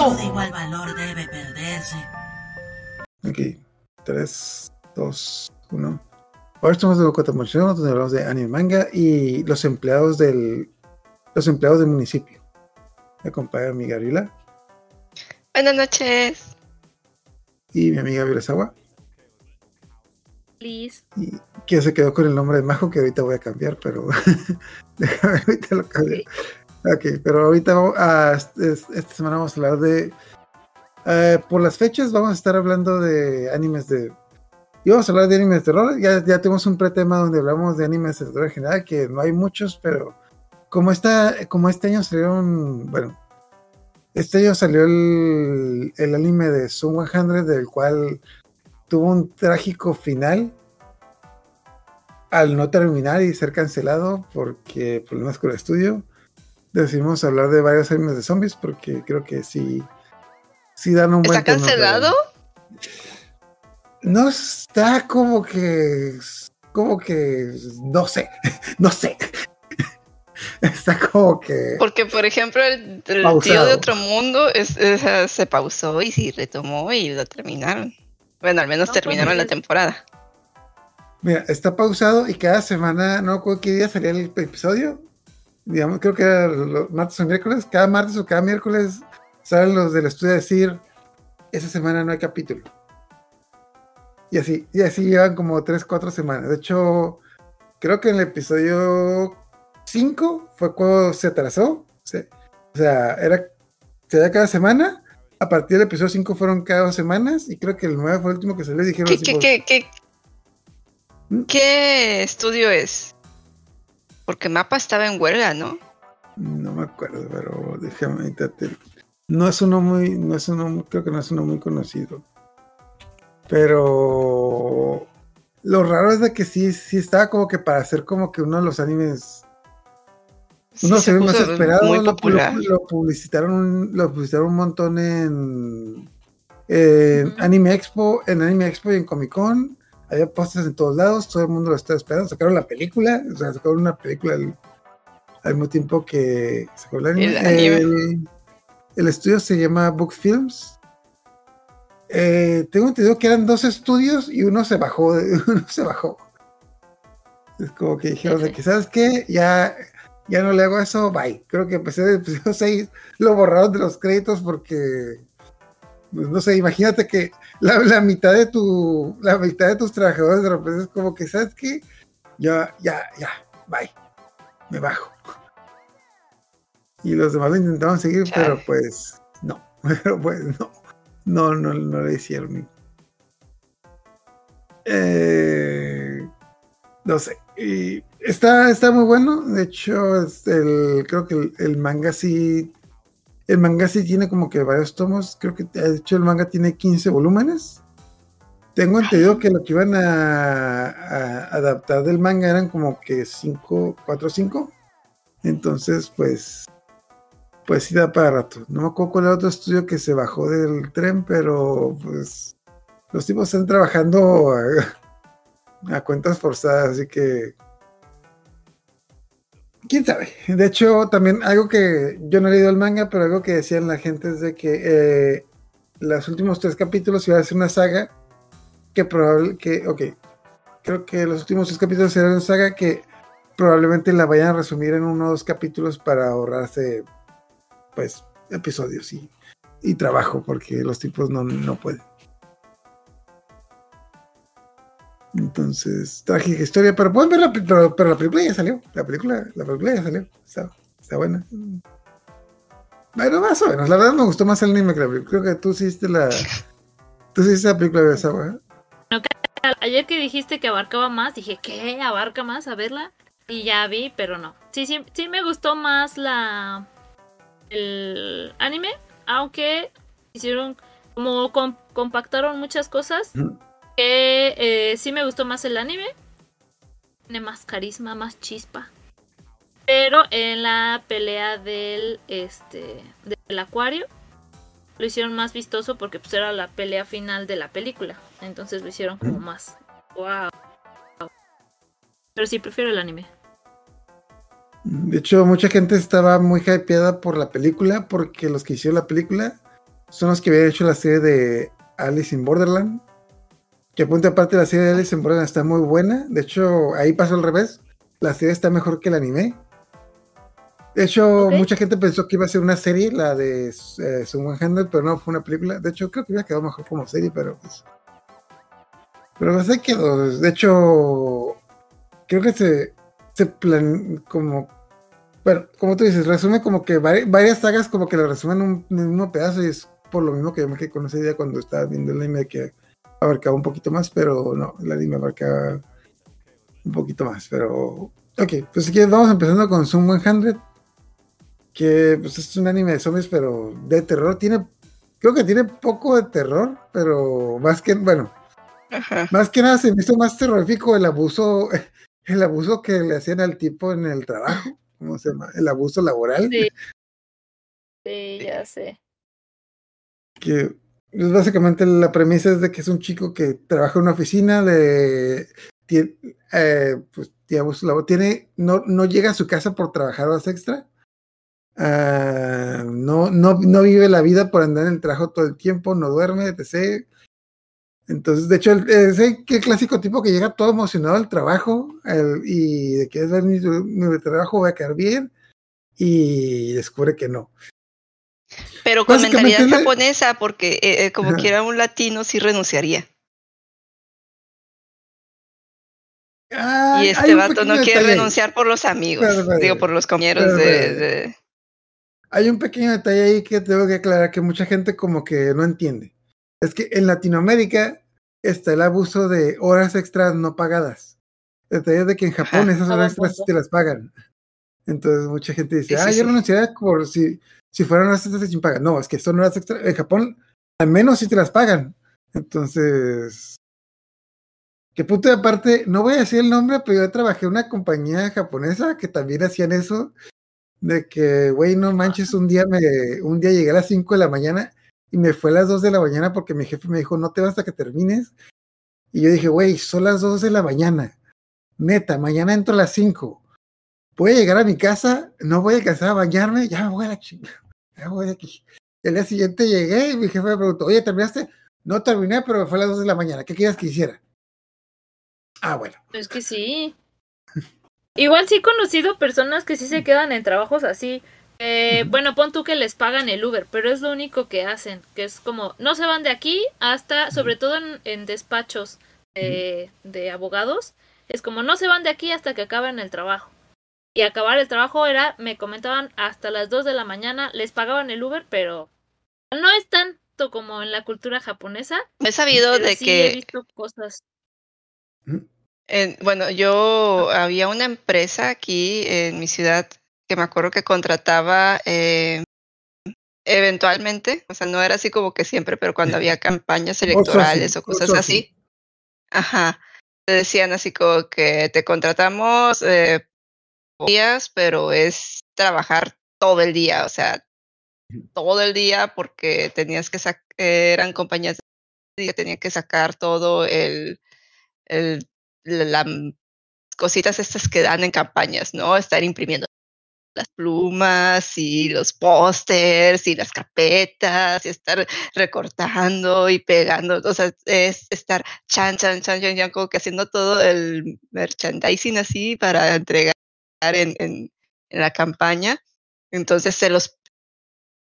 Todo de igual valor debe perderse. Ok, 3, 2, 1. Ahora estamos de Cotamochón, donde hablamos de anime manga y los empleados del los empleados del municipio. Me acompaña mi Gabriela. Buenas noches. Y mi amiga Virasawa. Please. Y que se quedó con el nombre de Majo, que ahorita voy a cambiar, pero déjame, ahorita lo cambio. Ok, pero ahorita uh, esta semana vamos a hablar de. Uh, por las fechas, vamos a estar hablando de animes de y vamos a hablar de animes de terror. Ya, ya tenemos un pretema donde hablamos de animes de terror en general, que no hay muchos, pero como, esta, como este año salieron, bueno, este año salió el, el anime de Sun 100, del cual tuvo un trágico final al no terminar y ser cancelado porque problemas con el estudio. Decidimos hablar de varios animes de zombies porque creo que sí, sí dan un buen ¿Está cancelado? no está como que como que no sé no sé. Está como que porque por ejemplo el, el tío de otro mundo es, es, se pausó y sí retomó y lo terminaron. Bueno al menos no, terminaron la temporada. Mira está pausado y cada semana no recuerdo qué día salía el episodio digamos creo que era los martes o miércoles cada martes o cada miércoles salen los del estudio a decir esa semana no hay capítulo y así, y así llevan como 3, 4 semanas. De hecho, creo que en el episodio 5 fue cuando se atrasó. O sea, era se cada semana. A partir del episodio 5 fueron cada dos semanas. Y creo que el 9 fue el último que se les dijeron. ¿Qué, así, ¿qué, qué, qué, ¿Mm? ¿Qué estudio es? Porque Mapa estaba en huelga, ¿no? No me acuerdo, pero déjame No es uno muy, no es uno, creo que no es uno muy conocido. Pero lo raro es de que sí, sí estaba como que para hacer como que uno de los animes. Uno sí, se, ve más esperado. Lo, publicitaron, lo publicitaron un montón en, en Anime Expo, en Anime Expo y en Comic Con. Había postres en todos lados, todo el mundo lo estaba esperando. Sacaron la película, o sea, sacaron una película al, al mismo tiempo que sacó el anime. El, anime. el, el estudio se llama Book Films eh, tengo entendido que eran dos estudios y uno se bajó, uno se bajó. Es como que dijeron de que, ¿sabes qué? Ya, ya no le hago eso, bye. Creo que empecé de episodio 6, lo borraron de los créditos porque, pues, no sé, imagínate que la, la, mitad de tu, la mitad de tus trabajadores de repente es como que, ¿sabes qué? Ya, ya, ya, bye. Me bajo. Y los demás lo intentaron seguir, pero pues no, pero pues no. No, no, no lo hicieron. Eh, no sé. Y está, está muy bueno. De hecho, el, creo que el, el, manga sí. El manga sí tiene como que varios tomos. Creo que de hecho el manga tiene 15 volúmenes. Tengo entendido que lo que iban a, a adaptar del manga eran como que 5, 4 o 5. Entonces, pues pues sí da para rato. No me acuerdo cuál era otro estudio que se bajó del tren, pero pues los tipos están trabajando a, a cuentas forzadas, así que quién sabe. De hecho, también algo que yo no he leído el manga, pero algo que decían la gente es de que eh, los últimos tres capítulos iba a ser una saga que probable que, ok, creo que los últimos tres capítulos serán una saga que probablemente la vayan a resumir en uno o dos capítulos para ahorrarse pues episodios y, y trabajo porque los tipos no, no pueden. Entonces, trágica historia, pero pueden ver la, pero, pero la película ya salió. La película, la película ya salió. Está, está buena. Bueno, más o menos. La verdad me gustó más el anime que la película. Creo que tú hiciste la. Tú hiciste la película de esa, ¿eh? Ayer que dijiste que abarcaba más, dije, ¿qué? ¿Abarca más? A verla. Y ya vi, pero no. Sí, sí, sí me gustó más la, el anime, aunque hicieron como compactaron muchas cosas, que eh, sí me gustó más el anime, tiene más carisma, más chispa. Pero en la pelea del este del acuario lo hicieron más vistoso porque pues era la pelea final de la película. Entonces lo hicieron como más. Wow. Pero sí prefiero el anime. De hecho, mucha gente estaba muy hypeada por la película, porque los que hicieron la película son los que habían hecho la serie de Alice in Borderland. Que apunte aparte la serie de Alice in Borderland está muy buena. De hecho, ahí pasó al revés. La serie está mejor que el anime. De hecho, mucha gente pensó que iba a ser una serie, la de eh, Handle, pero no fue una película. De hecho, creo que hubiera quedado mejor como serie, pero pues. Pero no sé quedó. De hecho, creo que se, se plan como. Bueno, como tú dices, resume como que varias sagas como que lo resumen en un mismo pedazo y es por lo mismo que yo me quedé con esa idea cuando estaba viendo el anime que abarcaba un poquito más, pero no, el anime abarcaba un poquito más, pero ok, pues si quieres vamos empezando con Zoom 100 que pues es un anime de zombies, pero de terror. Tiene, creo que tiene poco de terror, pero más que, bueno, más que nada se me hizo más terrorífico el abuso, el abuso que le hacían al tipo en el trabajo, ¿cómo se llama? El abuso laboral. Sí, sí ya sé. Que pues, básicamente la premisa es de que es un chico que trabaja en una oficina, le tiene, eh, pues, tiene, no, no llega a su casa por trabajar horas extra Ah, no, no, no vive la vida por andar en el trabajo todo el tiempo, no duerme, etc. Entonces, de hecho, el, clásico tipo que llega todo emocionado al trabajo y de que es ver mi, trabajo voy a quedar bien y descubre que no. Pero con mentalidad japonesa, porque eh, eh, como quiera un latino sí renunciaría. y este vato no quiere renunciar por los amigos, digo, por los compañeros de, hay un pequeño detalle ahí que tengo que aclarar que mucha gente como que no entiende. Es que en Latinoamérica está el abuso de horas extras no pagadas. El detalle es de que en Japón esas horas extras sí te las pagan. Entonces mucha gente dice, ah, yo renunciaría por si, si fueran horas extras sin pagar. No, es que son horas extras. En Japón al menos sí te las pagan. Entonces, que punto de aparte, no voy a decir el nombre, pero yo trabajé en una compañía japonesa que también hacían eso de que, güey, no manches, un día, me, un día llegué a las 5 de la mañana y me fue a las 2 de la mañana porque mi jefe me dijo, no te vas hasta que termines. Y yo dije, güey, son las 2 de la mañana. Neta, mañana entro a las 5. Voy a llegar a mi casa, no voy a alcanzar a bañarme, ya me voy a la chingada. Ya voy aquí. El día siguiente llegué y mi jefe me preguntó, oye, ¿terminaste? No terminé, pero me fue a las 2 de la mañana. ¿Qué quieres que hiciera? Ah, bueno. Es que sí. Igual sí he conocido personas que sí se quedan en trabajos así. Eh, bueno, pon tú que les pagan el Uber, pero es lo único que hacen, que es como, no se van de aquí hasta, sobre todo en, despachos de, abogados, es como, no se van de aquí hasta que acaben el trabajo. Y acabar el trabajo era, me comentaban, hasta las 2 de la mañana, les pagaban el Uber, pero no es tanto como en la cultura japonesa. He sabido de sí que... He visto cosas bueno, yo había una empresa aquí en mi ciudad que me acuerdo que contrataba eh, eventualmente, o sea, no era así como que siempre, pero cuando había campañas electorales o cosas así, ajá, te decían así como que te contratamos eh, días, pero es trabajar todo el día, o sea, todo el día porque tenías que sacar, eran compañías que tenían que sacar todo el, el las cositas estas que dan en campañas, ¿no? Estar imprimiendo las plumas y los pósters y las carpetas y estar recortando y pegando, o sea, es estar chan, chan, chan, chan, chan, como que haciendo todo el merchandising así para entregar en, en, la campaña. Entonces se los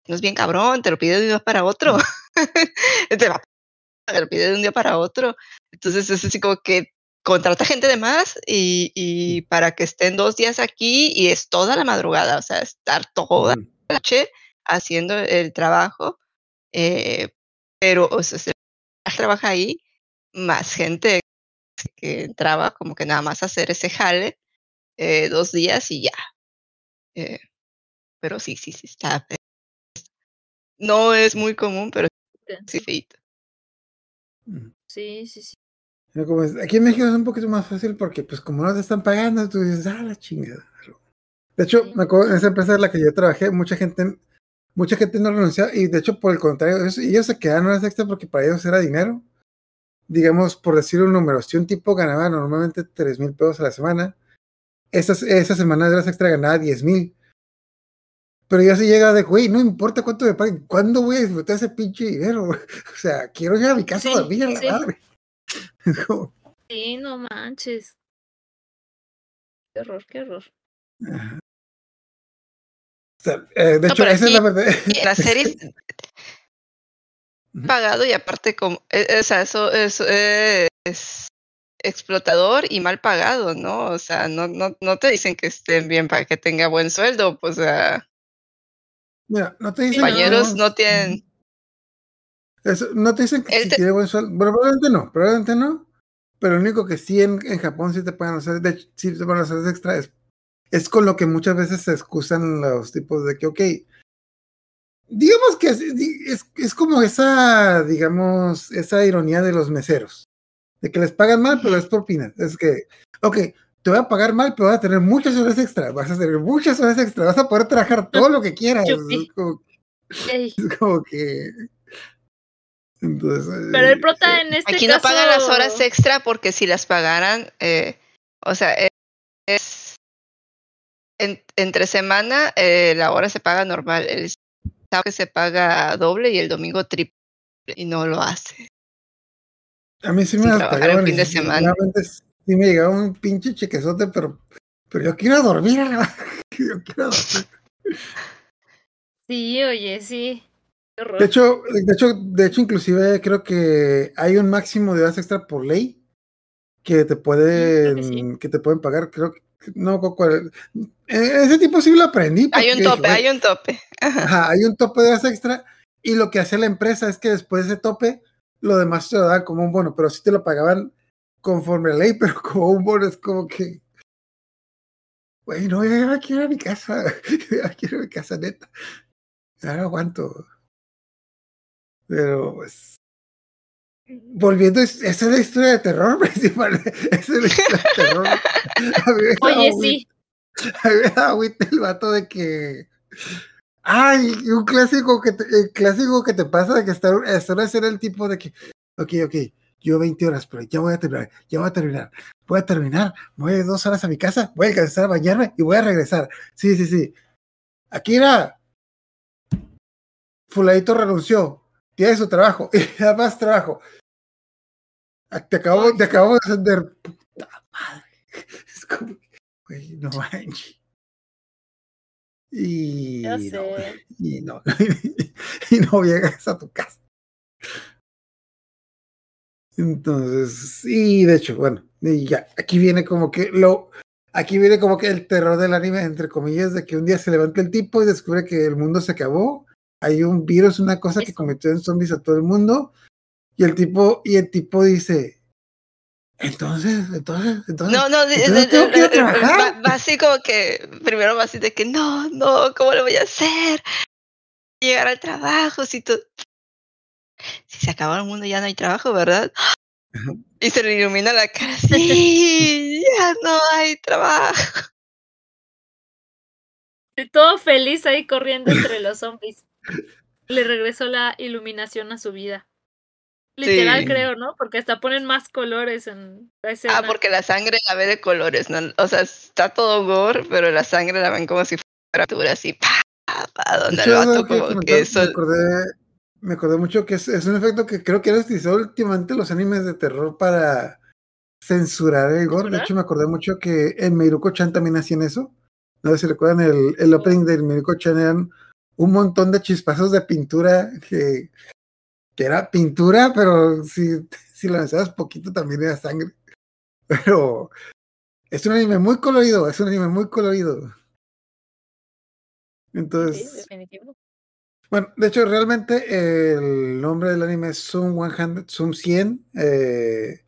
no es bien cabrón, te lo pide de un día para otro. te, te lo pide de un día para otro. Entonces es así como que contrata gente de más y, para que estén dos días aquí y es toda la madrugada, o sea, estar toda la noche haciendo el trabajo, eh, pero o sea, se trabaja ahí, más gente que entraba como que nada más hacer ese jale eh, dos días y ya. Eh, pero sí, sí, sí, está. No es muy común, pero sí, feito. Sí, sí, sí aquí en México es un poquito más fácil porque, pues, como no te están pagando, tú dices, ah, la chingada. De hecho, me acuerdo, en esa empresa en la que yo trabajé, mucha gente, mucha gente no renunció y, de hecho, por el contrario, ellos, se quedaron horas extra porque para ellos era dinero. Digamos, por decir un número, si un tipo ganaba normalmente 3 mil pesos a la semana, esa, esa semana de horas extra ganaba 10 mil. pero ya se llega de, güey, no importa cuánto me paguen, ¿cuándo voy a disfrutar ese pinche dinero? O sea, quiero ir a mi casa a dormir a la madre. Sí, no manches. Qué horror, qué horror. Eh, de hecho, esa es la verdad. La serie pagado y aparte como, eh, eh, o sea, eso, es explotador y mal pagado, ¿no? O sea, no, no, no te dicen que estén bien para que tenga buen sueldo, pues, o sea, Mira, no te dicen compañeros no, tienen... no te dicen que si tiene buen sueldo, probablemente no, probablemente no, pero lo único que sí en, en Japón sí te pueden hacer, de hecho, sí te pueden hacer extra es, es con lo que muchas veces se excusan los tipos de que, ok, digamos que es, es, como esa, digamos, esa ironía de los meseros, de que les pagan mal, pero es por pina. Es que, ok, te voy a pagar mal, pero vas a tener muchas horas extra, vas a tener muchas horas extra, vas a poder trabajar todo lo que quieras. Es como, que... Entonces, pero el prota en este Aquí no pagan las horas extra porque si las pagaran, eh, o sea, es, entre semana eh, la hora se paga normal. El que se paga doble y el domingo triple y no lo hace. A mí sí me pagaban. fin de semana. Sí me llegaba un pinche chequezote, pero, pero yo quiero dormir. yo quiero dormir. Sí, oye, sí. De hecho, de hecho, de hecho, inclusive creo que hay un máximo de horas extra por ley que te pueden, que, te pueden pagar. Creo que no cuál. E, ese tipo sí lo aprendí. Hay un tope, hay un tope. Ajá. hay un tope de horas extra. Y lo que hace la empresa es que después de ese tope, lo demás te lo dan como un bono, pero sí te lo pagaban conforme a ley, pero como un bono es como que. Güey, no, ya quiero a mi casa. ya quiero a mi casa neta. Ya no aguanto. Pero pues volviendo, esa es la historia de terror principal. Esa es la historia de terror. Oye, sí. A mí me da el vato de que. Ay, un clásico que te, el clásico que te pasa de que estar, a ser el tipo de que, ok, ok, yo 20 horas, pero ya voy a terminar, ya voy a terminar, voy a terminar, voy a dos horas a mi casa, voy a alcanzar a bañarme y voy a regresar. Sí, sí, sí. Akira, fuladito renunció, tiene su trabajo, y más trabajo. Ah, te acabo, te acabo de ascender. Puta madre. Es como, güey, no manches. Y, no, y no, y no llegas a tu casa. Entonces, y de hecho, bueno, y ya, aquí viene como que lo, aquí viene como que el terror del anime, entre comillas, de que un día se levanta el tipo y descubre que el mundo se acabó, hay un virus, una cosa que cometió en zombies a todo el mundo, y el tipo, y el tipo dice, entonces, entonces, entonces. No, no, va, así como que, primero va así de que, no, no, ¿cómo lo voy a hacer? Llegar al trabajo, si tú, si se acabó el mundo ya no hay trabajo, ¿verdad? Y se le ilumina la cara, sí, ya no hay trabajo. Y todo feliz ahí corriendo entre los zombies. Le regresó la iluminación a su vida. Literal creo, ¿no? Porque hasta ponen más colores en la escena. Ah, porque la sangre la ve de colores, ¿no? O sea, está todo gore, pero la sangre la ven como si fuera así, pa, pa, donde el vato como que, eso... Me acordé, me acordé mucho que es, es, un efecto que creo que han utilizado últimamente los animes de terror para censurar el gore. De hecho, me acordé mucho que en Meiruko-chan también hacían eso. No sé si recuerdan el, el opening del Meiruko-chan eran un montón de chispazos de pintura que, que era pintura, pero si, si lo necesitas poquito también era sangre. Pero es un anime muy colorido, es un anime muy colorido. Entonces. Bueno, de hecho, realmente el nombre del anime es Zoom 100, Zoom 100, eh,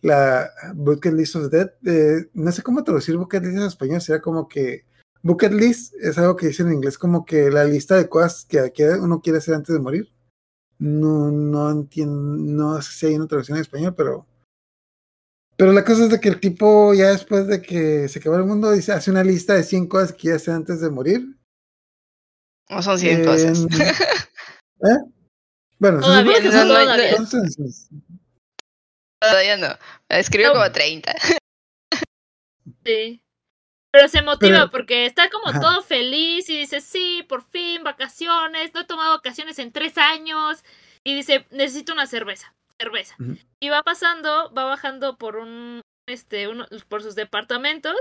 la Bucket List of Dead. Eh, no sé cómo traducir Bucket List en español, sería como que Bucket List es algo que dice en inglés, como que la lista de cosas que uno quiere hacer antes de morir. No, no entiendo, no sé si hay una traducción en español, pero. Pero la cosa es de que el tipo, ya después de que se acabó el mundo, dice, hace una lista de 100 cosas que quiere hacer antes de morir. No son 100 cosas. ¿Eh? Bueno, todavía, no, no, todavía. todavía no. Escribió como 30. Sí. Pero se motiva porque está como todo feliz y dice, sí, por fin, vacaciones, no he tomado vacaciones en tres años. Y dice, necesito una cerveza, cerveza. Y va pasando, va bajando por un, este, uno, por sus departamentos.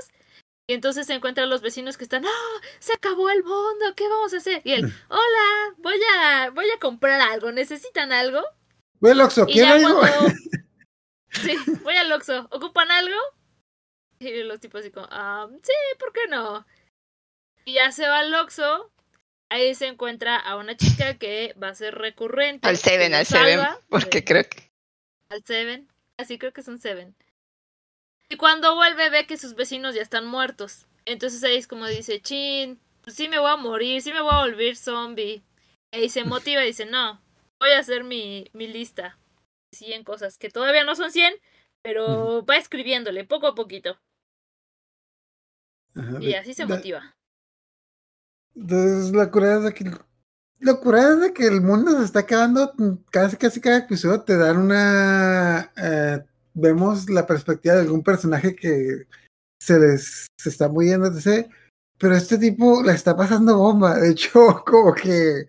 Y entonces se encuentran los vecinos que están, ¡ah! Se acabó el mundo, ¿qué vamos a hacer? Y él, hola, voy a, voy a comprar algo, ¿necesitan algo? Voy al Oxxo, algo? Sí, voy al Oxxo, ¿ocupan algo? Y los tipos así como, ah, sí, ¿por qué no? Y ya se va al Oxxo. Ahí se encuentra a una chica que va a ser recurrente. Al Seven, al Seven, porque creo que... Al Seven, así creo que es un Seven. Y cuando vuelve ve que sus vecinos ya están muertos. Entonces ahí es como dice, chin, pues sí me voy a morir, sí me voy a volver zombie. Y se motiva y dice, no, voy a hacer mi, mi lista. 100 cosas que todavía no son 100, pero va escribiéndole poco a poquito y así se motiva. Entonces, la curada es de que. La curada es de que el mundo se está acabando. Casi, casi cada episodio te dan una. Eh, vemos la perspectiva de algún personaje que se les se está muriendo, etc. Pero este tipo la está pasando bomba. De hecho, como que.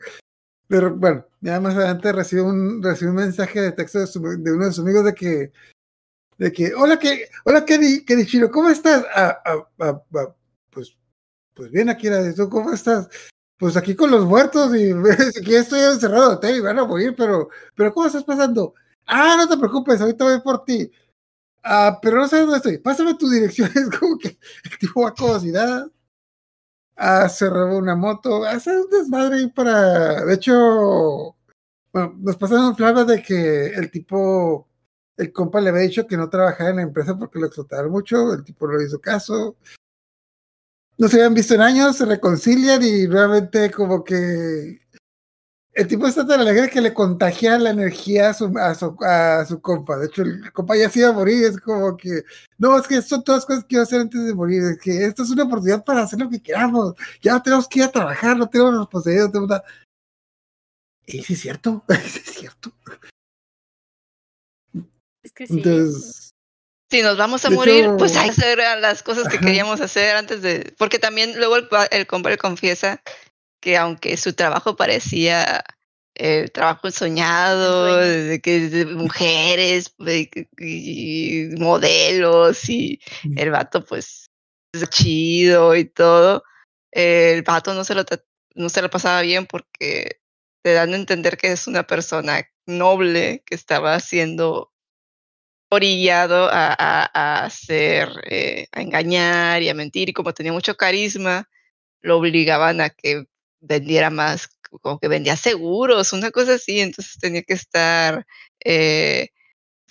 Pero bueno, ya más adelante recibe un, recibe un mensaje de texto de, uno de sus amigos de que de que, hola, que, hola, Kenichiro, ¿cómo estás? Ah, ah, ah, pues, pues bien, ¿tú cómo estás? Pues aquí con los muertos y aquí estoy encerrado y van a morir, pero, pero ¿cómo estás pasando? Ah, no te preocupes, ahorita voy por ti. Ah, pero no sabes dónde estoy. Pásame tu dirección. Es como que el tipo va si nada. Ah, se una moto. Hace un desmadre ahí para. De hecho, bueno, nos pasaron flabas de que el tipo el compa le había dicho que no trabajara en la empresa porque lo explotaron mucho, el tipo no hizo caso. No se habían visto en años, se reconcilian y nuevamente como que el tipo está tan alegre que le contagia la energía a su, a su, compa. De hecho, el compa ya se iba a morir. Es como que, no, es que son todas cosas que quiero hacer antes de morir. Es que esto es una oportunidad para hacer lo que queramos. Ya tenemos que ir a trabajar, no tenemos responsabilidad. No tenemos nada. Y sí es cierto, sí es cierto. Es que sí. Entonces, si nos vamos a morir, pues hay que hacer las cosas que queríamos hacer antes de. Porque también luego el, el compa confiesa que aunque su trabajo parecía el trabajo soñado, de que de mujeres y modelos y el vato pues es chido y todo, el vato no se lo no se lo pasaba bien porque te dan a entender que es una persona noble que estaba haciendo orillado a, a, hacer, eh, a engañar y a mentir, y como tenía mucho carisma, lo obligaban a que vendiera más, como que vendía seguros, una cosa así, entonces tenía que estar... Eh,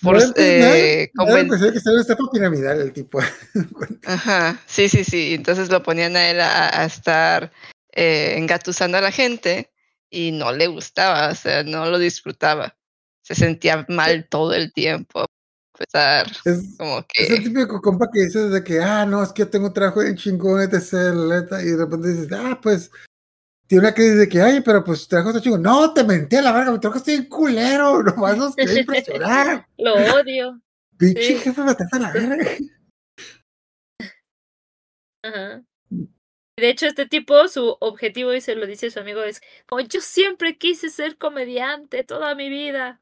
por, eh, que está piramidal el tipo. Ajá, sí, sí, sí. Entonces lo ponían a él a, estar eh, engatusando a la gente y no le gustaba, o sea, no lo disfrutaba. Se sentía mal todo el tiempo empezar. Es, como que... es el típico compa que dices de que, ah, no, es que yo tengo un trabajo en chingón, etc. y de repente dices, ah, pues, tiene una crisis de que, ay, pero pues trabajo está chingón. No, te mentí a la verga, mi trabajo está bien culero, nomás nos quería impresionar. Lo odio. Pinche jefe, me a la verga. Ajá. De hecho, este tipo, su objetivo, y se lo dice su amigo, es como yo siempre quise ser comediante toda mi vida.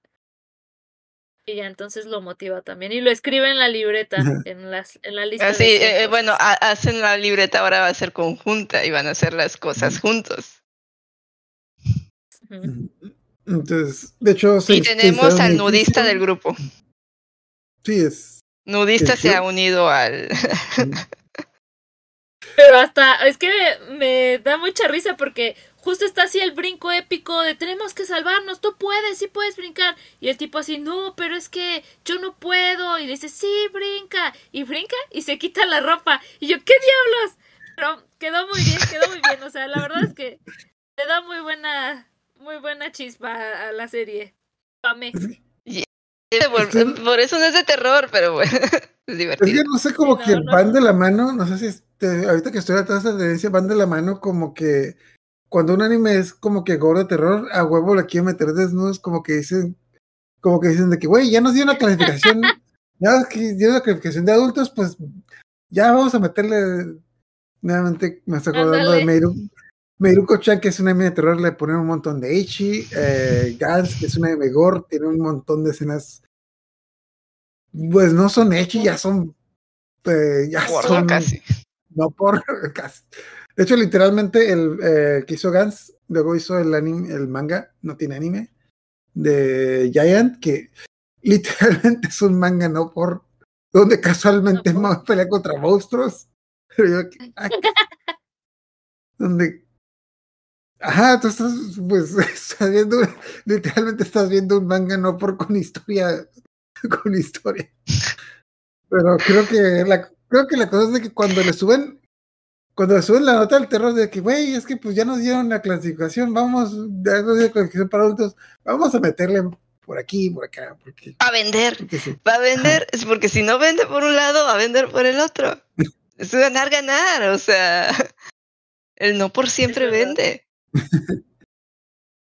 Y ya entonces lo motiva también. Y lo escribe en la libreta, en, las, en la lista. Así, ah, eh, bueno, hacen la libreta, ahora va a ser conjunta y van a hacer las cosas juntos. Entonces, de hecho, y tenemos al nudista del grupo. Sí, es. Nudista se ha unido al. Pero hasta, es que me da mucha risa porque justo está así el brinco épico de tenemos que salvarnos, tú puedes, sí puedes brincar. Y el tipo así, no, pero es que yo no puedo. Y le dice, sí, brinca. Y brinca y se quita la ropa. Y yo, ¿qué diablos? Pero quedó muy bien, quedó muy bien. O sea, la verdad es que le da muy buena, muy buena chispa a la serie. Pame. Por, eso no es de terror, pero bueno, es divertido. Es que no sé, como que van de la mano, no sé si este, ahorita que estoy atrás de esa tendencia, van de la mano como que cuando un anime es como que gore de terror, a huevo la quiero meter desnudos, como que dicen, como que dicen de que, güey, ya nos dio una clasificación, ya nos dio una clasificación de adultos, pues ya vamos a meterle nuevamente me estoy acordando de Meiru, Meiruko-chan, que es una anime de terror, le ponen un montón de Ichi. Eh, Gans, que es una de gore, tiene un montón de escenas. Pues no son Ichi, ya son. Eh, ya son. casi. No por casi. De hecho, literalmente, el eh, que hizo Gans, luego hizo el, anime, el manga, no tiene anime, de Giant, que literalmente es un manga no por. donde casualmente no pelea contra monstruos. Pero yo, donde Ajá, tú estás, pues, estás viendo, literalmente estás viendo un manga no por con historia, con historia. Pero creo que la, creo que la cosa es de que cuando le suben, cuando suben la nota del terror de que, güey, es que pues ya nos dieron la clasificación, vamos, ya nos dieron clasificación para adultos, vamos a meterle por aquí, por acá. Porque, a vender, va a vender, es porque si no vende por un lado, va a vender por el otro. Es ganar, ganar, o sea, el no por siempre vende.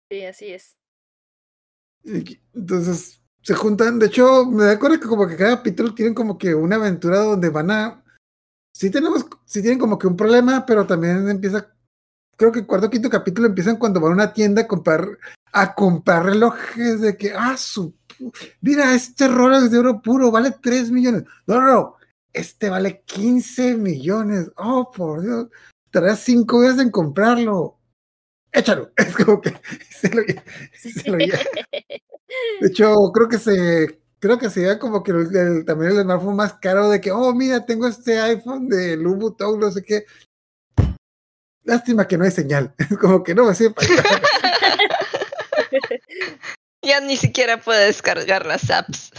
Sí, así es. Entonces, se juntan, de hecho, me da cuenta que como que cada capítulo tienen como que una aventura donde van a... Sí tenemos, sí tienen como que un problema, pero también empieza, creo que cuarto o quinto capítulo empiezan cuando van a una tienda a comprar, a comprar relojes de que, ah, su... Mira, este Rolex de oro puro vale 3 millones. No, no, no, este vale 15 millones. Oh, por Dios, tardas 5 días en comprarlo échalo. Es como que se lo, se lo De hecho, creo que se creo que sería como que el, también el smartphone más caro de que, oh, mira, tengo este iPhone de Louboutin, no sé qué. Lástima que no hay señal. Es como que no me sirve para Ya ni siquiera puede descargar las apps.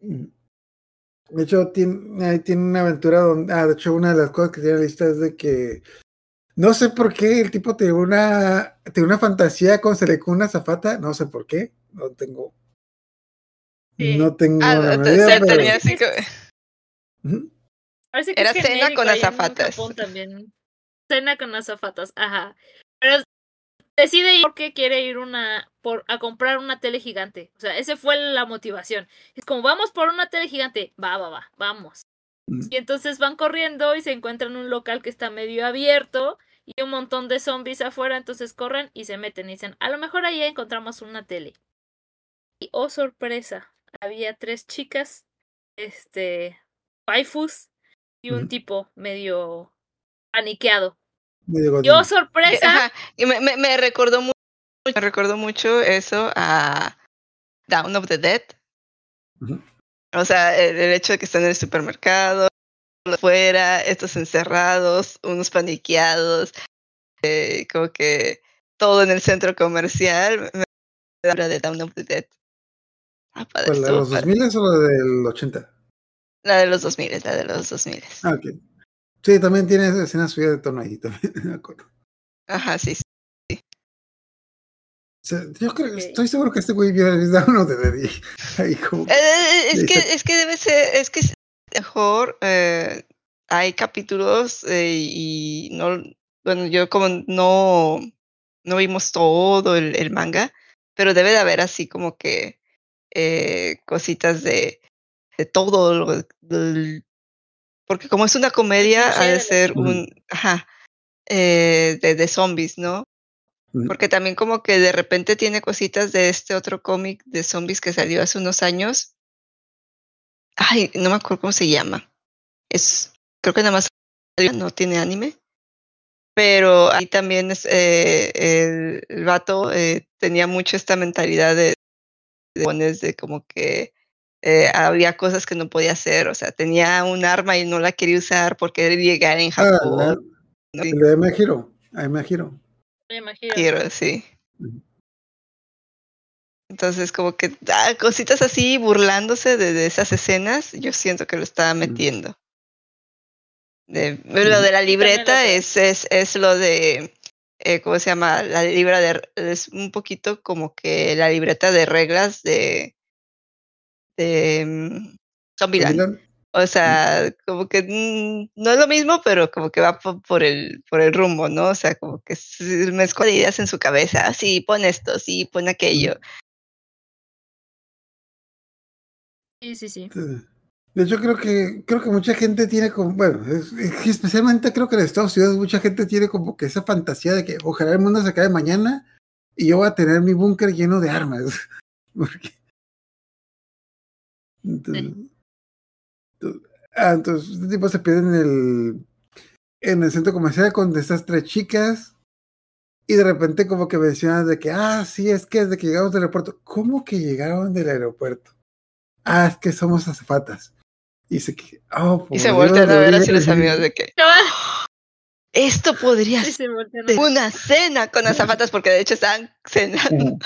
De hecho, tiene, tiene una aventura donde, ah, de hecho, una de las cosas que tiene la lista es de que no sé por qué el tipo tiene una, tiene una fantasía con con una zafata, no sé por qué, no tengo. No tengo. Ah, idea, tenía así que... Era cena con azafatas. También. Cena con azafatas, ajá. Pero decide ir porque quiere ir una por a comprar una tele gigante. O sea, esa fue la motivación. Es como vamos por una tele gigante, va, va, va, vamos. Mm. Y entonces van corriendo y se encuentran un local que está medio abierto y un montón de zombies afuera, entonces corren y se meten y dicen, a lo mejor ahí encontramos una tele. Y oh sorpresa, había tres chicas, este, waifus y un tipo medio paniqueado. Yo sorpresa. Y me, me, recordó mucho, me recordó mucho eso a Down of the Dead. O sea, el, hecho de que están en el supermercado, afuera, estos encerrados, unos paniqueados, eh, como que todo en el centro comercial. Me habla de Down of the Dead. Ah, ¿La de los 2000 o la del 80? La de los 2000, la de los 2000. Ah, ok. Sí, también tiene escenas subidas de tono ahí, también, me acuerdo. Ajá, sí, sí yo creo, estoy seguro que este güey vio uno de Dead. Ahí como, eh, eh, es, que, es que debe ser, es que mejor eh, hay capítulos eh, y no, bueno, yo como no, no vimos todo el, el manga, pero debe de haber así como que eh, cositas de, de todo, lo, porque como es una comedia, ha de ser un, ajá, eh, de, de zombies, ¿no? Porque también como que de repente tiene cositas de este otro cómic de zombies que salió hace unos años. Ay, no me acuerdo cómo se llama. Es, creo que nada más no tiene anime. Pero ahí también es, eh, el, el, vato eh, tenía mucho esta mentalidad de, de, de como que eh, había cosas que no podía hacer. O sea, tenía un arma y no la quería usar porque querer llegar en ah, Japón. Ah, ¿no? El me giro, ahí me giro. Me imagino. Quiero, sí. Entonces, como que ah, cositas así, burlándose de, esas escenas, yo siento que lo estaba metiendo. De, lo de la libreta es, es, es lo de, eh, ¿cómo se llama? La libra de, es un poquito como que la libreta de reglas de, de um, Zombieland. O sea, como que mm, no es lo mismo, pero como que va por, el, por el rumbo, ¿no? O sea, como que mezcla ideas en su cabeza. Sí, pon esto, sí, pon aquello. Sí, sí, sí. De hecho, creo que, creo que mucha gente tiene como, bueno, especialmente creo que en Estados Unidos mucha gente tiene como que esa fantasía de que ojalá el mundo se acabe mañana y yo voy a tener mi búnker lleno de armas. entonces, ah, entonces, este tipo se pierde en el, en el centro comercial con estas tres chicas y de repente como que mencionan de que, ah, sí, es que desde que llegamos del aeropuerto, ¿cómo que llegaron del aeropuerto? Ah, es que somos azafatas. Y se, oh, y se voltean a ver así los amigos de que esto podría ser una cena con azafatas porque de hecho estaban cenando.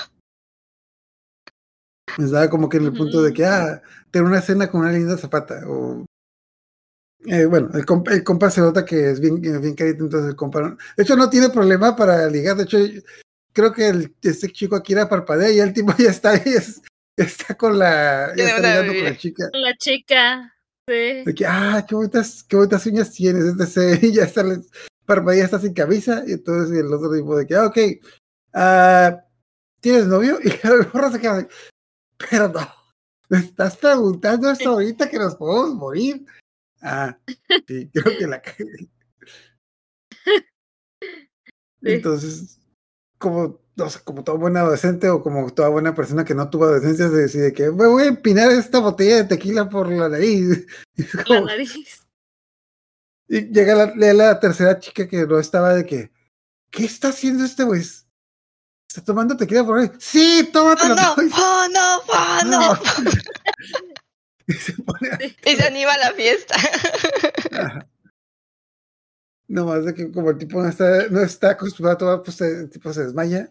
Estaba como que en el punto de que, ah, tener una cena con una linda zapata. O, eh, bueno, el compa, el compa, se nota que es bien, bien carito, entonces el compa. de hecho, no tiene problema para ligar. De hecho, creo que el, este chico aquí era parpadea y el tipo ya está ahí, está con la. Ya está ligando con la chica. La chica. De que, ah, qué bonitas, qué bonitas uñas tienes. Este, y ya está, ya está sin camisa. Y entonces el otro tipo de que, ah, ok, uh, ¿tienes novio? Y el morro se queda, pero no, me estás preguntando esto ahorita que nos podemos morir. Ah, sí, creo que la Entonces, como no sé, como toda buena adolescente o como toda buena persona que no tuvo adolescencia, se decide que me voy a empinar esta botella de tequila por la nariz. la nariz. Y llega la, la, tercera chica que no estaba de que, ¿qué está haciendo este güey? ¿Está tomando tequila por ahí? Sí, tómatelo. Oh, no, oh, no, oh, no. y, se pone y se anima a la fiesta. No más de que como el tipo no está, no está acostumbrado a tomar, pues el tipo se desmaya.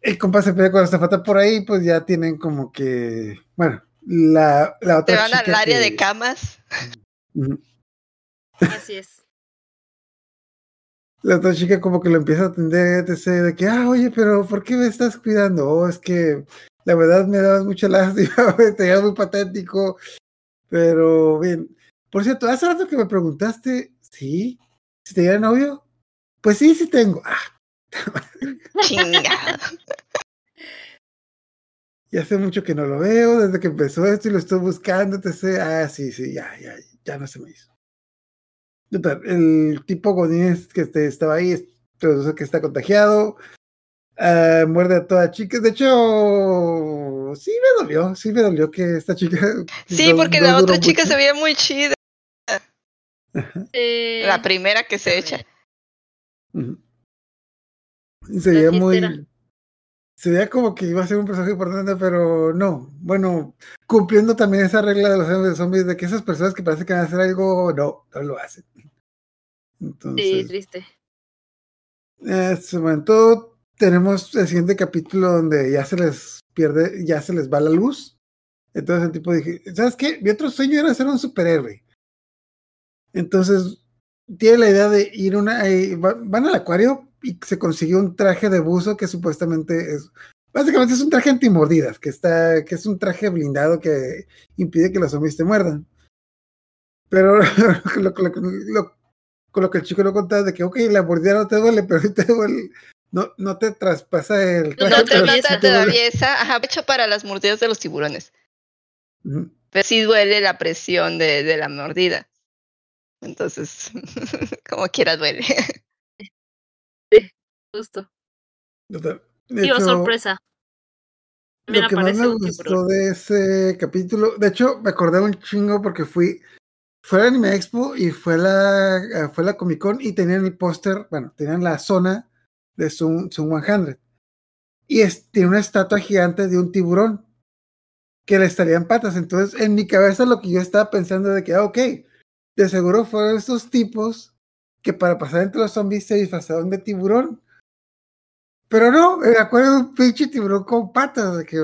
El compa se pelea con la zafata por ahí, pues ya tienen como que, bueno, la, la otra. Te van al área de camas. Así es. La otra chica como que lo empieza a atender, de que, ah, oye, pero ¿por qué me estás cuidando? Oh, es que la verdad me dabas mucha lástima, te veías muy patético, pero bien. Por cierto, hace rato que me preguntaste Sí. ¿Si te novio? Pues sí, sí tengo. Ah. Chingado. Y hace mucho que no lo veo, desde que empezó esto y lo estoy buscando, te sé. Ah, sí, sí, ya, ya, ya no se me hizo. El tipo Godínez que este, estaba ahí, pero que está contagiado. Uh, muerde a toda chica. De hecho, sí me dolió, sí me dolió que esta chica. Sí, porque la otra chica se veía muy chida. La primera que se echa. Se veía muy. Se veía como que iba a ser un personaje importante, pero no. Bueno, cumpliendo también esa regla de los de zombies de que esas personas que parece que van a hacer algo, no, no lo hacen. Entonces, sí, triste. En este momento tenemos el siguiente capítulo donde ya se les pierde, ya se les va la luz. Entonces el tipo dije, ¿sabes qué? Mi otro sueño era ser un superhéroe. Entonces, tiene la idea de ir una, eh, van al acuario y se consiguió un traje de buzo que supuestamente es, básicamente es un traje antimordidas, que está, que es un traje blindado que impide que los zombies te muerdan. Pero lo, con lo que el chico no contaba de que, ok, la mordida no te duele, pero te duele, no, no te traspasa el traje. No te, no te, atraviesa, ajá, hecho para las mordidas de los tiburones. Pero sí duele la presión de, de la mordida. Entonces, como quiera duele. Sí, justo. Digo, sorpresa. lo que más me gustó de ese capítulo, de hecho, me acordé un chingo porque fui, fue al Anime Expo y fue la, eh, fue la Comic Con y tenían el póster, bueno, tenían la zona de Zoom, Zoom 100. Y es, tiene una estatua gigante de un tiburón que le estarían patas. Entonces, en mi cabeza lo que yo estaba pensando de que, ah, ok, de seguro fueron estos tipos que para pasar entre los zombies se disfrazaron de tiburón. Pero no, me acuerdo de un pinche tiburón con patas, que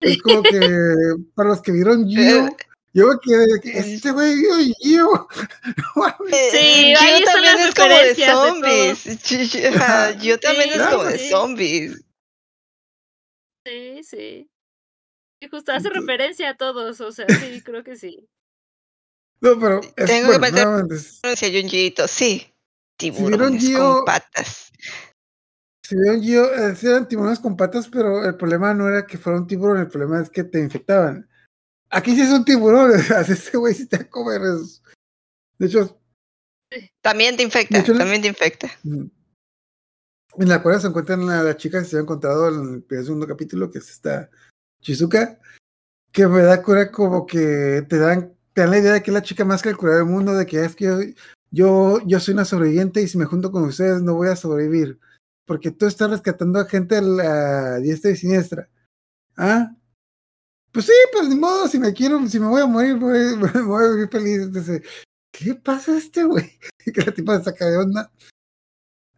es como que para los que vieron Gio, yo me quedé que este güey vio Gio. sí, yo también es como de zombies. yo también es como de zombies. Sí, sí. Y justo hace referencia a todos, o sea, sí, creo que sí. No, pero. Es, Tengo que meter pronuncia Junjiito, sí. Tiburones si con patas. Si vieron Gio, eh, eran tiburones con patas, pero el problema no era que fuera un tiburón, el problema es que te infectaban. Aquí sí es un tiburón, ese güey sí te va a comer. De hecho. También te infecta, también te infecta. En la cual se encuentran a la chica que se ha encontrado en el segundo capítulo, que es esta Chizuka, que me da cura como que te dan, te dan la idea de que es la chica más calculada del mundo, de que es que yo, yo, soy una sobreviviente y si me junto con ustedes no voy a sobrevivir. Porque tú estás rescatando a gente a la diestra y siniestra. ¿Ah? Pues sí, pues ni modo, si me quiero, si me voy a morir, voy, voy a vivir feliz. ¿qué pasa a este güey? que la tipa se saca de onda.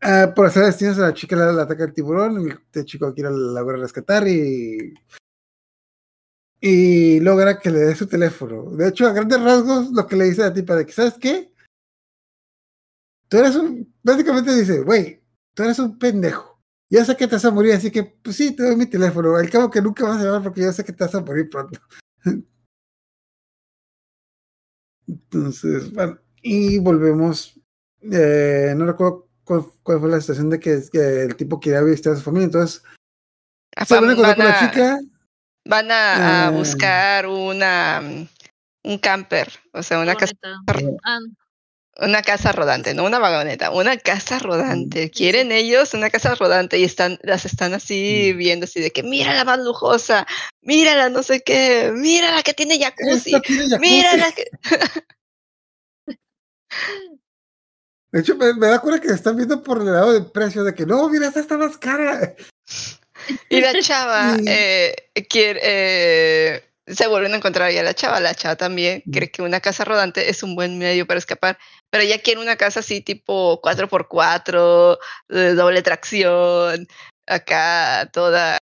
Ah, por hacer destinos a la chica la, ataca el tiburón, este chico quiere la logra rescatar y y logra que le dé su teléfono. De hecho, a grandes rasgos, lo que le dice a la tipa de que, ¿sabes qué? Tú eres un, básicamente dice, güey, tú eres un pendejo. Yo sé que te vas a morir, así que, pues sí, te doy mi teléfono. Al cabo que nunca vas a llamar porque yo sé que te vas a morir pronto. Entonces, bueno, y volvemos. Eh, no recuerdo cuál, fue la situación de que, el tipo quería visitar a su familia. Entonces, se van a con la chica. Van a, ah. buscar una un camper, o sea, una casa ah. una casa rodante, no una vagoneta, una casa rodante. Quieren ellos una casa rodante y están las están así mm. viendo así de que mira la más lujosa, mira la no sé qué, mira la que tiene jacuzzi, mira la que De hecho, me, da cuenta que están viendo por el lado del precio, de que no, mira, esta está más cara. Y la chava eh, quiere, eh, se vuelven a encontrar ya la chava. La chava también cree que una casa rodante es un buen medio para escapar, pero ella quiere una casa así tipo 4x4, de doble tracción, acá toda...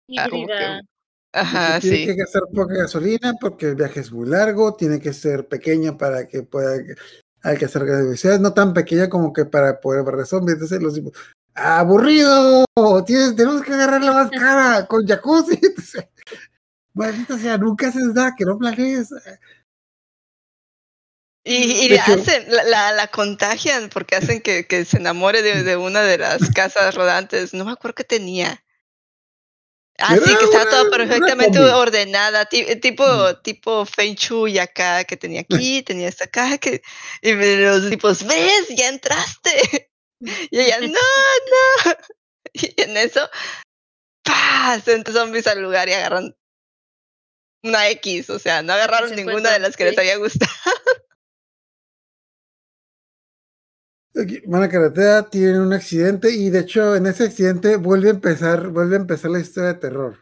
Ajá, tiene que gastar poca gasolina porque el viaje es muy largo, tiene que ser pequeña para que pueda alcanzar velocidades, no tan pequeña como que para poder barrer zombies. Entonces los aburrido, tienes, tenemos que agarrar la más cara con jacuzzi. Maldita sea, nunca haces nada que no planees. Y, y le hacen, la, la, contagian porque hacen que, que se enamore de, de, una de las casas rodantes. No me acuerdo qué tenía. Ah, sí, que estaba toda perfectamente ordenada, tipo, tipo Feng Shui acá, que tenía aquí, tenía esta caja, que, y los tipos, ¿ves? Ya entraste. Y ella, no, no. Y en eso, ¡pah! Se zombies al lugar y agarran una X, o sea, no agarraron ninguna de las que les había gustado. Van a carretera, tienen un accidente y de hecho en ese accidente vuelve a empezar, vuelve a empezar la historia de terror.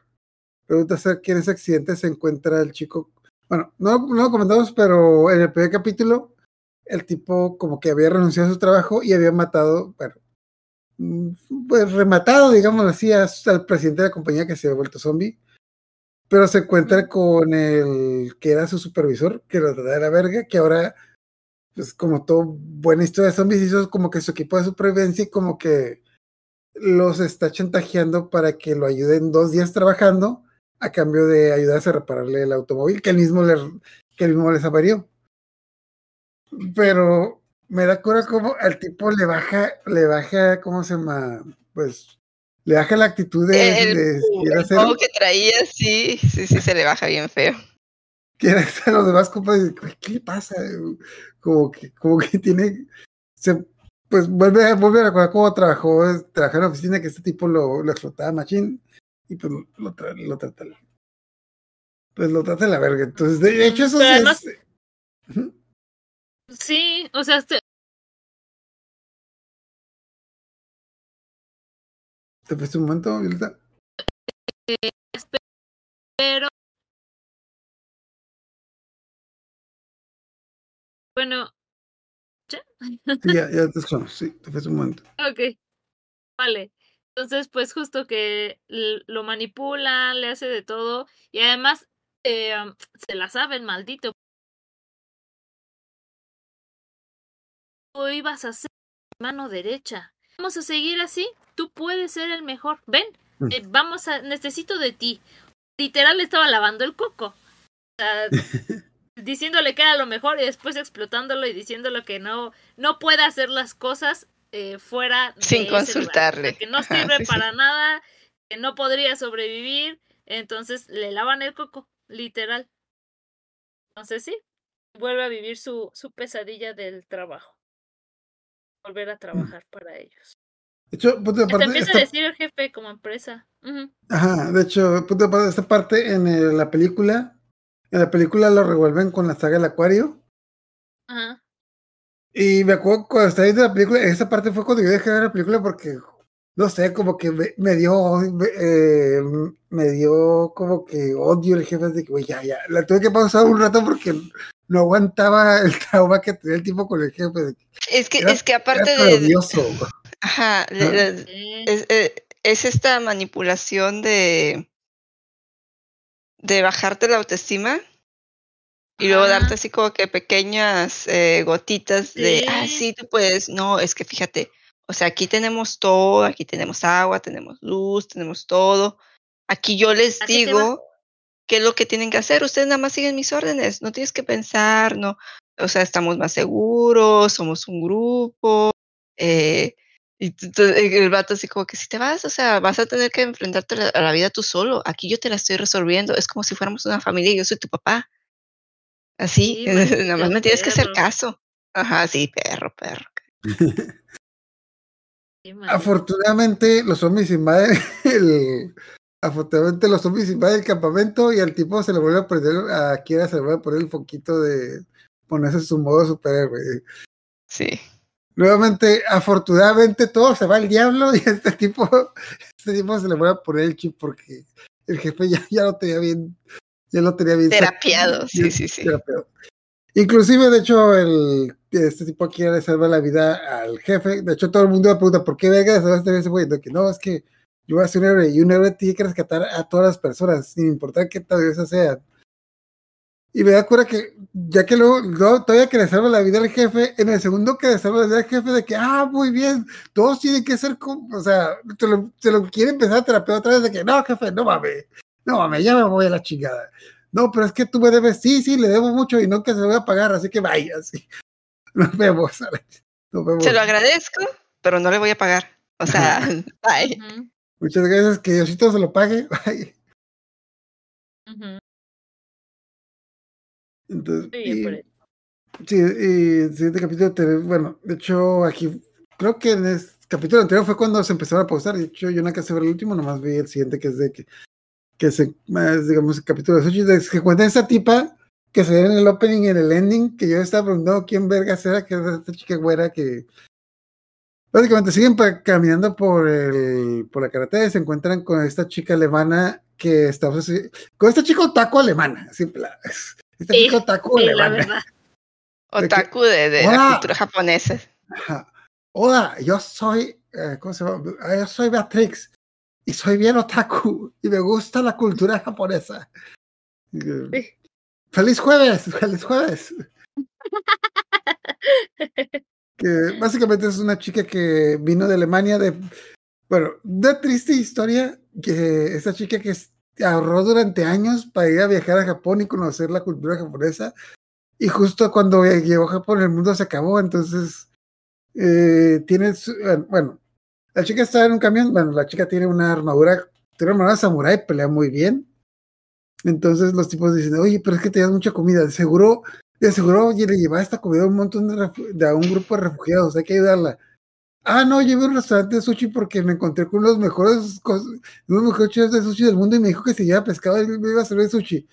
Pregunta ser que en ese accidente se encuentra el chico. Bueno, no, no lo comentamos, pero en el primer capítulo el tipo como que había renunciado a su trabajo y había matado, bueno, mm, pues rematado, digamos así, al presidente de la compañía que se había vuelto zombie. Pero se encuentra con el que era su supervisor, que lo trataba de la verga, que ahora, pues como todo buena historia de zombies, hizo como que su equipo de supervivencia y como que los está chantajeando para que lo ayuden dos días trabajando a cambio de ayudarse a repararle el automóvil que él mismo, le, que él mismo les avarió. Pero me da cura como al tipo le baja, le baja, ¿cómo se llama? Pues le baja la actitud de. El, de, el que traía, sí, sí, sí, se le baja bien feo. Quiere hacer los demás compas ¿qué le pasa? Como que, como que tiene. Se, pues vuelve, vuelve a recordar cómo trabajó, trabajó en la oficina, que este tipo lo, lo explotaba machín, y pues lo, lo trata. Pues lo trata la verga. Entonces, de hecho, eso es. Sí, o sea, este... ¿Te fuiste un momento, Violeta? Eh, pero... Bueno... ¿Ya? Sí, ya, ya te escuchamos, sí, te fuiste un momento. Ok, vale. Entonces, pues justo que lo manipula, le hace de todo y además eh, se la saben, maldito, ibas a ser mano derecha. Vamos a seguir así. Tú puedes ser el mejor. Ven, mm. eh, vamos a, necesito de ti. Literal estaba lavando el coco. diciéndole que era lo mejor y después explotándolo y diciéndole que no, no puede hacer las cosas eh, fuera sin consultarle. que no sirve para nada, que no podría sobrevivir. Entonces le lavan el coco, literal. Entonces sí, vuelve a vivir su, su pesadilla del trabajo. Volver a Mm. trabajar para ellos. De hecho, punto de Te parte, empieza esta- a decir el jefe como empresa. Ajá, de hecho, punto de parte, esta parte en el- la película, en la película lo revuelven con la saga del acuario. Ajá. Y me acuerdo cuando estaba viendo la película, esa parte fue cuando yo dejé de ver la película porque, no sé, como que me, me dio, eh, me dio como que odio el jefe de que, güey, ya, ya, la tuve que pausar un rato porque no aguantaba el trauma que tenía el tipo con el jefe. de que Es que, Era- es que aparte era de. Ajá, Sí. es, eh, es esta manipulación de. de bajarte la autoestima y luego darte así como que pequeñas eh, gotitas de, ah, Sí. sí, tú puedes. No, es que fíjate, o sea, aquí tenemos todo, aquí tenemos agua, tenemos luz, tenemos todo. Aquí yo les digo qué es lo que tienen que hacer. Ustedes nada más siguen mis órdenes, no tienes que pensar, no. O sea, estamos más seguros, somos un grupo. Eh, y t- el vato así como que si te vas, o sea, vas a tener que enfrentarte a la, a la vida tú solo. Aquí yo te la estoy resolviendo. Es como si fuéramos una familia y yo soy tu papá. Así, Sí, nada más me tienes que hacer caso. Ajá, sí, perro, perro. Afortunadamente, los zombies invaden el. Afortunadamente, los zombies invaden el campamento y al tipo se le vuelve a prender, a Kira se le vuelve a poner el foquito de ponerse su modo superhéroe. Sí. Nuevamente, afortunadamente, todo se va al diablo y este tipo, este tipo se le vuelve a poner el chip porque el jefe ya, ya lo tenía bien, ya lo tenía bien Terapiado, sí, sí, sí. Inclusive, de hecho, el, este tipo aquí le salva la vida al jefe. De hecho, todo el mundo me pregunta, ¿por qué Vega se va a estar ese güey? De que no, es que yo voy a ser un héroe y un héroe tiene que rescatar a todas las personas, sin importar qué tal vez sean. Y me da cuenta que, ya que luego, luego todavía que le salva la vida al jefe, en el segundo que le salva la vida al jefe, de que, ah, muy bien, todos tienen que ser, como, o sea, se lo, se lo quiere empezar a terapear otra vez, de que, no, jefe, no mames, no mames, ya me voy a la chingada. No, pero es que tú me debes, sí, sí, le debo mucho y nunca se lo voy a pagar, así que vaya, sí. Nos vemos, Alex. Nos vemos. Se lo agradezco, pero no le voy a pagar. O sea, bye. Muchas gracias, que Diosito se lo pague. Entonces, bien y- por. Sí, y el siguiente capítulo, te- bueno, de hecho, aquí, creo que en el capítulo anterior fue cuando se empezaron a pausar. De hecho, yo no alcancé ver el último, nomás vi el siguiente, que es de que, que se, más, digamos, el capítulo de Sushi, de que cuenta esa tipa que se ve en el opening y en el ending, que yo estaba preguntando quién verga era, que es esta chica güera que básicamente siguen caminando por el, por la carretera y se encuentran con esta chica alemana que está con esta chica otaku alemana, la- esta Sí, Sí, la alemana. Otaku de, de la cultura japonesa. Hola, yo soy, eh, ¿cómo se llama? Ah, Yo soy Beatrix y soy bien otaku y me gusta la cultura japonesa. Sí. Feliz jueves, feliz jueves. que básicamente es una chica que vino de Alemania de, bueno, una triste historia que esa chica que ahorró durante años para ir a viajar a Japón y conocer la cultura japonesa. Y justo cuando llegó a Japón el mundo se acabó, entonces eh, tiene, su- bueno, la chica está en un camión, bueno, la chica tiene una armadura, tiene una armadura samurai, pelea muy bien. Entonces los tipos dicen, oye, pero es que te das mucha comida, seguro, de seguro oye, le lleva esta comida a un montón de, de a un grupo de refugiados, hay que ayudarla. Ah, no, llevé a un restaurante de sushi porque me encontré con uno de los mejores, cos- uno de los mejores chefs de sushi del mundo y me dijo que si lleva pescado él me iba a servir sushi.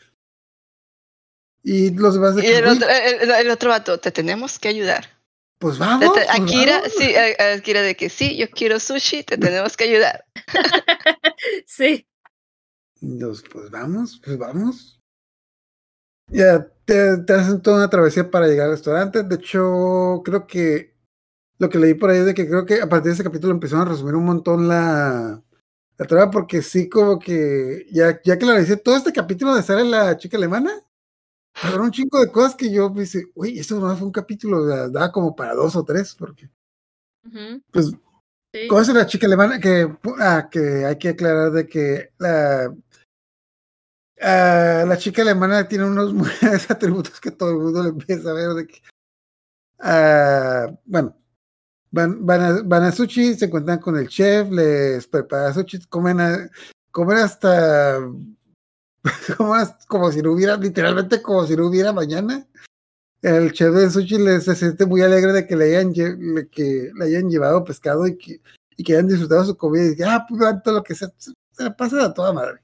Y los demás de Y el "Uy, otro, el, el otro vato, te tenemos que ayudar. pues Te- vamos. te- pues Akira, vamos". sí, Akira de que sí, yo quiero sushi, te tenemos que ayudar. Sí. Los, pues vamos, pues vamos. Ya te, te hacen toda una travesía para llegar al restaurante. De hecho, creo que lo que leí por ahí es de que creo que a partir de ese capítulo empezaron a resumir un montón la, la trama, porque sí, como que ya, ya que la hice todo este capítulo de sale la chica alemana, fueron un chingo de cosas que yo me dice, uy, esto no fue un capítulo, o sea, daba como para dos o tres, porque pues sí. ¿Cómo es la chica alemana? Que, ah, que hay que aclarar de que la, ah, la chica alemana tiene unos atributos que todo el mundo le empieza a ver. Ah, bueno, van, van, a, van a sushi, se encuentran con el chef, les prepara sushi, comen, a- comen hasta como, como si no hubiera, literalmente como si no hubiera mañana. El chef de sushi le, se siente muy alegre de que le hayan, que le hayan llevado pescado y que, y hayan disfrutado su comida. Y dice, ah, pues todo lo que se, se pasa a toda madre.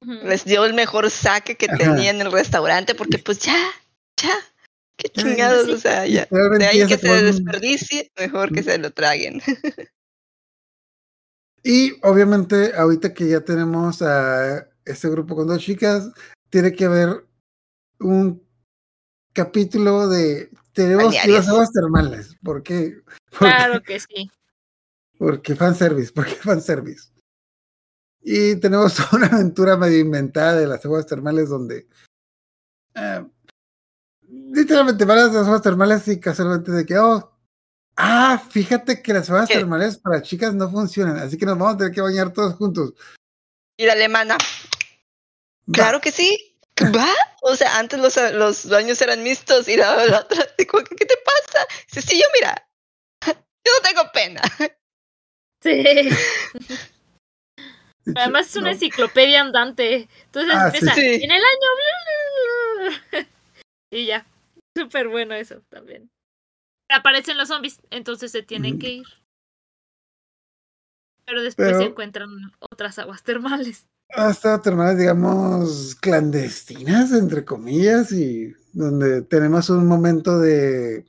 Les dio el mejor saque que tenía en el restaurante porque pues ya, ya, qué chingados, o sea, ya. De ahí que se desperdicie, mejor que se lo traguen. Y obviamente ahorita que ya tenemos a este grupo con dos chicas, tiene que haber un capítulo de tenemos que las aguas termales. ¿Por qué? claro que sí. Porque fanservice, porque fanservice. Y tenemos una aventura medio inventada de las aguas termales donde eh, literalmente van a las aguas termales y casualmente de que, oh, ah, fíjate que las aguas termales para chicas no funcionan, así que nos vamos a tener que bañar todos juntos. Y la alemana. Claro que sí. ¿Va? O sea, antes los, los baños eran mixtos y la, otra, ¿qué te pasa? Dice, sí, yo mira, yo no tengo pena. Sí. Además es una enciclopedia andante. Entonces ah, empieza en el año. y ya. Súper bueno eso también. Aparecen los zombies, entonces se tienen que ir. Pero después se encuentran otras aguas termales. Hasta termales, digamos, clandestinas, entre comillas, y donde tenemos un momento de.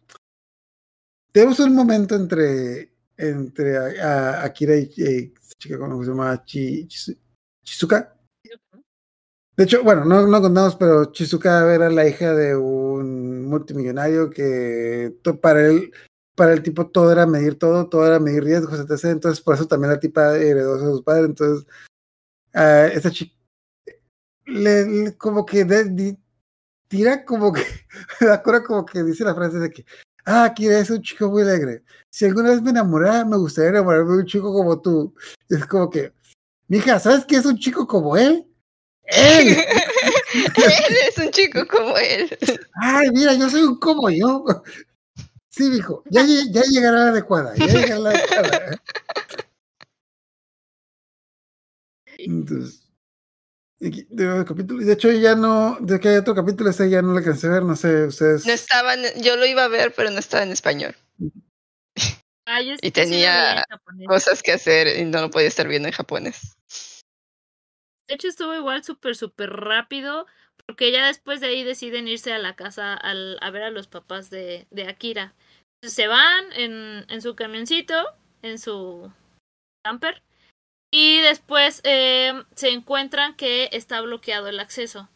Tenemos un momento entre entre Akira y, chica ¿cómo se llama Chizuka. De hecho, bueno, no, no contamos, pero Chizuka era la hija de un multimillonario que para él, para el tipo todo era medir todo, todo era medir riesgos, etc. Entonces, por eso también la tipa heredó a sus padres. Entonces, uh, esta chica le, como que tira como que, como que dice la frase de que ah, Kira es un chico muy alegre. Si alguna vez me enamorara, me gustaría enamorarme de un chico como tú. es como que, mija, ¿sabes qué es un chico como él? ¡Él! él es un chico como él. Ay, mira, yo soy un como yo. Sí, mijo, ya, ya llegará la adecuada, ya llegará la adecuada. Entonces, de, hecho, ya no, de que hay otro capítulo, ese ya no lo alcancé a ver, no sé, ustedes. No estaba, yo lo iba a ver, pero no estaba en español. Ah, y tenía cosas que hacer y no lo podía estar viendo en japonés. De hecho, estuvo igual súper, súper rápido, porque ya después de ahí deciden irse a la casa al, a ver a los papás de, de Akira. se van en, en su camioncito, en su camper, y después eh, se encuentran que está bloqueado el acceso.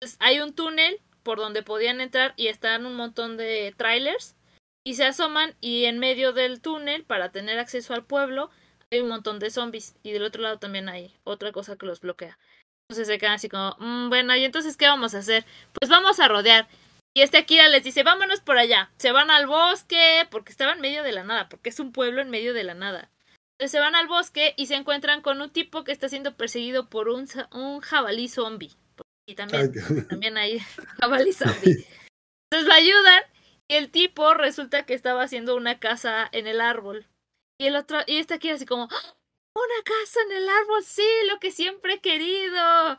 Entonces, hay un túnel por donde podían entrar y están un montón de trailers. Y se asoman y en medio del túnel, para tener acceso al pueblo, hay un montón de zombies. Y del otro lado también hay otra cosa que los bloquea. Entonces se quedan así como, mm, bueno, ¿y entonces qué vamos a hacer? Pues vamos a rodear. Y este Akira les dice, vámonos por allá. Se van al bosque, porque estaba en medio de la nada, porque es un pueblo en medio de la nada se van al bosque y se encuentran con un tipo que está siendo perseguido por un, un jabalí zombie. Y también, también hay jabalí zombie. Entonces lo ayudan y el tipo resulta que estaba haciendo una casa en el árbol. Y el otro, y este aquí así como, ¡Ah! una casa en el árbol, sí, lo que siempre he querido.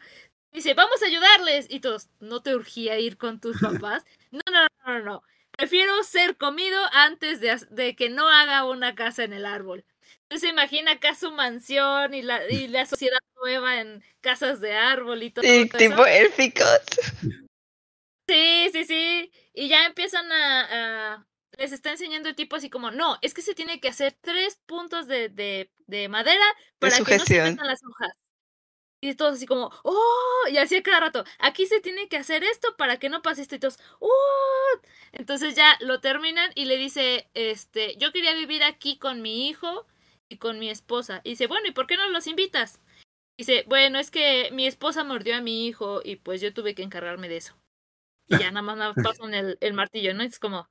Dice, vamos a ayudarles. Y todos, ¿no te urgía ir con tus papás? No, no, no, no, no. Prefiero ser comido antes de, de que no haga una casa en el árbol se imagina acá su mansión y la, y la sociedad nueva en casas de árbol y todo. Sí, tipo élficos. Sí, sí, sí. Y ya empiezan a, Les está enseñando el tipo así como, no, es que se tiene que hacer tres puntos de, de, de madera para que no se metan las hojas. Y todos así como, ¡oh! Y así a cada rato, aquí se tiene que hacer esto para que no pase esto. Y todos, ¡oh! Entonces ya lo terminan y le dice, este, yo quería vivir aquí con mi hijo con mi esposa. Y dice, bueno, ¿y por qué no los invitas? Dice, bueno, es que mi esposa mordió a mi hijo y pues yo tuve que encargarme de eso. Y ya nada más pasan el, el martillo, ¿no? Es como...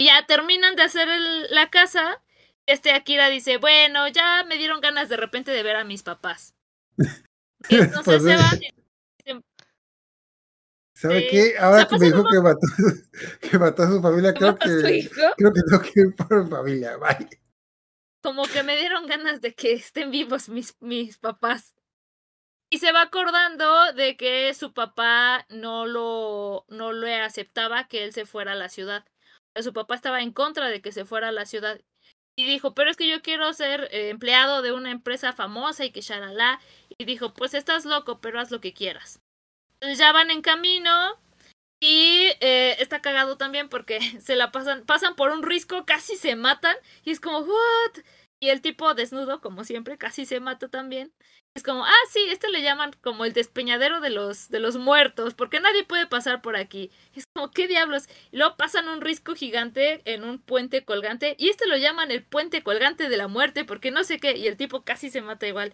ya terminan de hacer la casa. Este Akira dice, bueno, ya me dieron ganas de repente de ver a mis papás. Y entonces se van ¿Sabe qué? Ahora que me dijo que mató, que mató a su familia, creo que, creo que tengo que ir por familia. Bye como que me dieron ganas de que estén vivos mis, mis papás. Y se va acordando de que su papá no lo, no le aceptaba que él se fuera a la ciudad. Su papá estaba en contra de que se fuera a la ciudad. Y dijo, pero es que yo quiero ser eh, empleado de una empresa famosa y que shalala. Y dijo, pues estás loco, pero haz lo que quieras. Entonces ya van en camino y eh, está cagado también porque se la pasan, pasan por un risco, casi se matan. Y es como, ¿what? Y el tipo desnudo, como siempre, casi se mata también. Es como, ah, sí, este le llaman como el despeñadero de los, de los muertos, porque nadie puede pasar por aquí. Es como, ¿qué diablos? Y luego pasan un risco gigante en un puente colgante, y este lo llaman el puente colgante de la muerte, porque no sé qué, y el tipo casi se mata igual.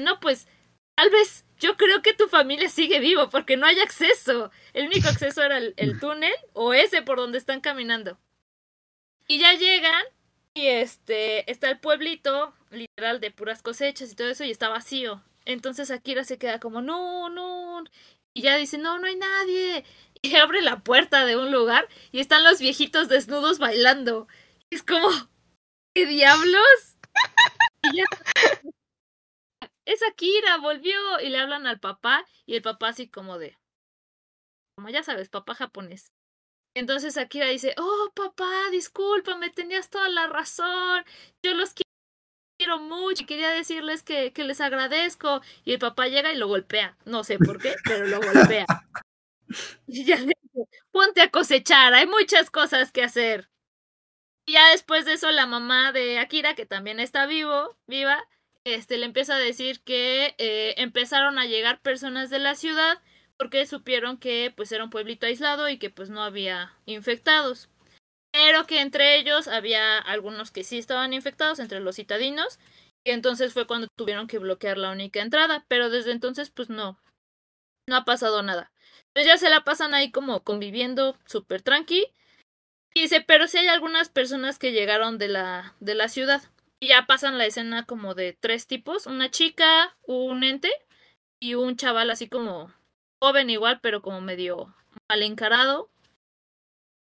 No, pues, tal vez yo creo que tu familia sigue vivo, porque no hay acceso. El único acceso era el, el túnel o ese por donde están caminando. Y ya llegan y este, está el pueblito, literal, de puras cosechas y todo eso, y está vacío. Entonces Akira se queda como, no, no. Y ya dice, no, no hay nadie. Y abre la puerta de un lugar y están los viejitos desnudos bailando. es como, ¿qué diablos? Y ya. Es Akira, volvió. Y le hablan al papá y el papá así como de, como ya sabes, papá japonés. Entonces Akira dice, oh papá, discúlpame, tenías toda la razón, yo los quiero mucho y quería decirles que, que les agradezco. Y el papá llega y lo golpea, no sé por qué, pero lo golpea. Y ya le dice, ponte a cosechar, hay muchas cosas que hacer. Y ya después de eso la mamá de Akira, que también está vivo, viva, este, le empieza a decir que eh, empezaron a llegar personas de la ciudad porque supieron que pues era un pueblito aislado y que pues no había infectados. Pero que entre ellos había algunos que sí estaban infectados, entre los citadinos, y entonces fue cuando tuvieron que bloquear la única entrada, pero desde entonces pues no, no ha pasado nada. Entonces ya se la pasan ahí como conviviendo súper tranqui. Y dice, pero si hay algunas personas que llegaron de la, de la ciudad. Y ya pasan la escena como de tres tipos, una chica, un ente y un chaval así como joven igual, pero como medio mal encarado.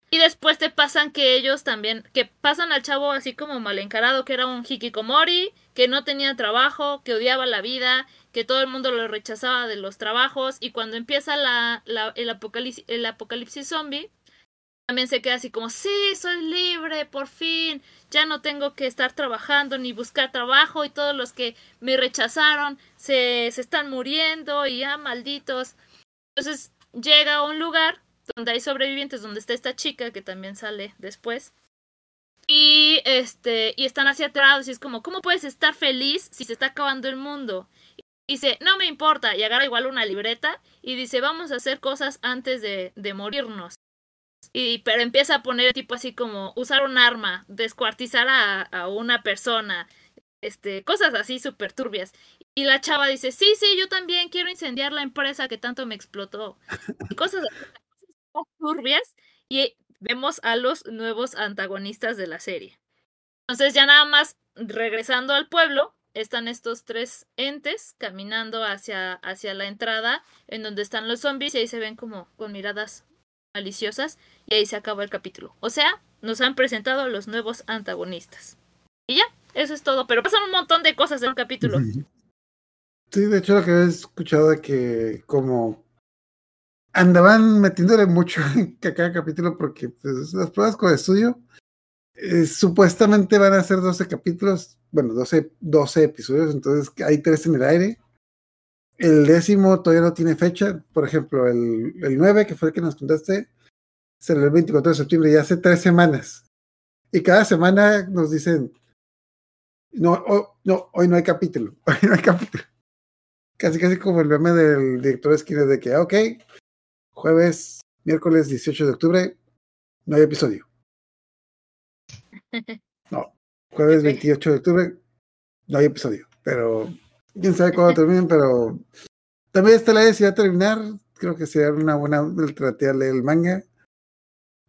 Y después te pasan que ellos también, que pasan al chavo así como mal encarado, que era un hikikomori, que no tenía trabajo, que odiaba la vida, que todo el mundo lo rechazaba de los trabajos, y cuando empieza la, la el, apocalipsis, el apocalipsis zombie, también se queda así como, sí, soy libre, por fin, ya no tengo que estar trabajando ni buscar trabajo, y todos los que me rechazaron se, se están muriendo, y ya malditos. Entonces llega a un lugar donde hay sobrevivientes, donde está esta chica que también sale después. Y este, y están así aterrados y es como, ¿cómo puedes estar feliz si se está acabando el mundo? Y dice, no me importa, y agarra igual una libreta y dice, vamos a hacer cosas antes de, de morirnos. Y, pero empieza a poner tipo así como usar un arma, descuartizar a, a una persona, este, cosas así súper turbias. Y la chava dice, sí, sí, yo también quiero incendiar la empresa que tanto me explotó. Y cosas turbias. Y vemos a los nuevos antagonistas de la serie. Entonces ya nada más regresando al pueblo, están estos tres entes caminando hacia, hacia la entrada en donde están los zombies y ahí se ven como con miradas maliciosas y ahí se acaba el capítulo. O sea, nos han presentado los nuevos antagonistas. Y ya, eso es todo, pero pasan un montón de cosas en un capítulo. Sí, de hecho lo que he escuchado de que como andaban metiéndole mucho en cada capítulo porque pues, las pruebas con estudio eh, supuestamente van a ser 12 capítulos, bueno, 12, 12 episodios, entonces hay tres en el aire. El décimo todavía no tiene fecha, por ejemplo, el, el 9, que fue el que nos contaste, será el 24 de septiembre, ya hace tres semanas. Y cada semana nos dicen, no, no, hoy no hay capítulo, hoy no hay capítulo casi casi como el meme del director de esquina de que, ah, ok, jueves, miércoles 18 de octubre, no hay episodio. No, jueves 28 de octubre, no hay episodio. Pero quién sabe cuándo terminen, pero también esta la si va a terminar. Creo que sería una buena alternativa leer el manga.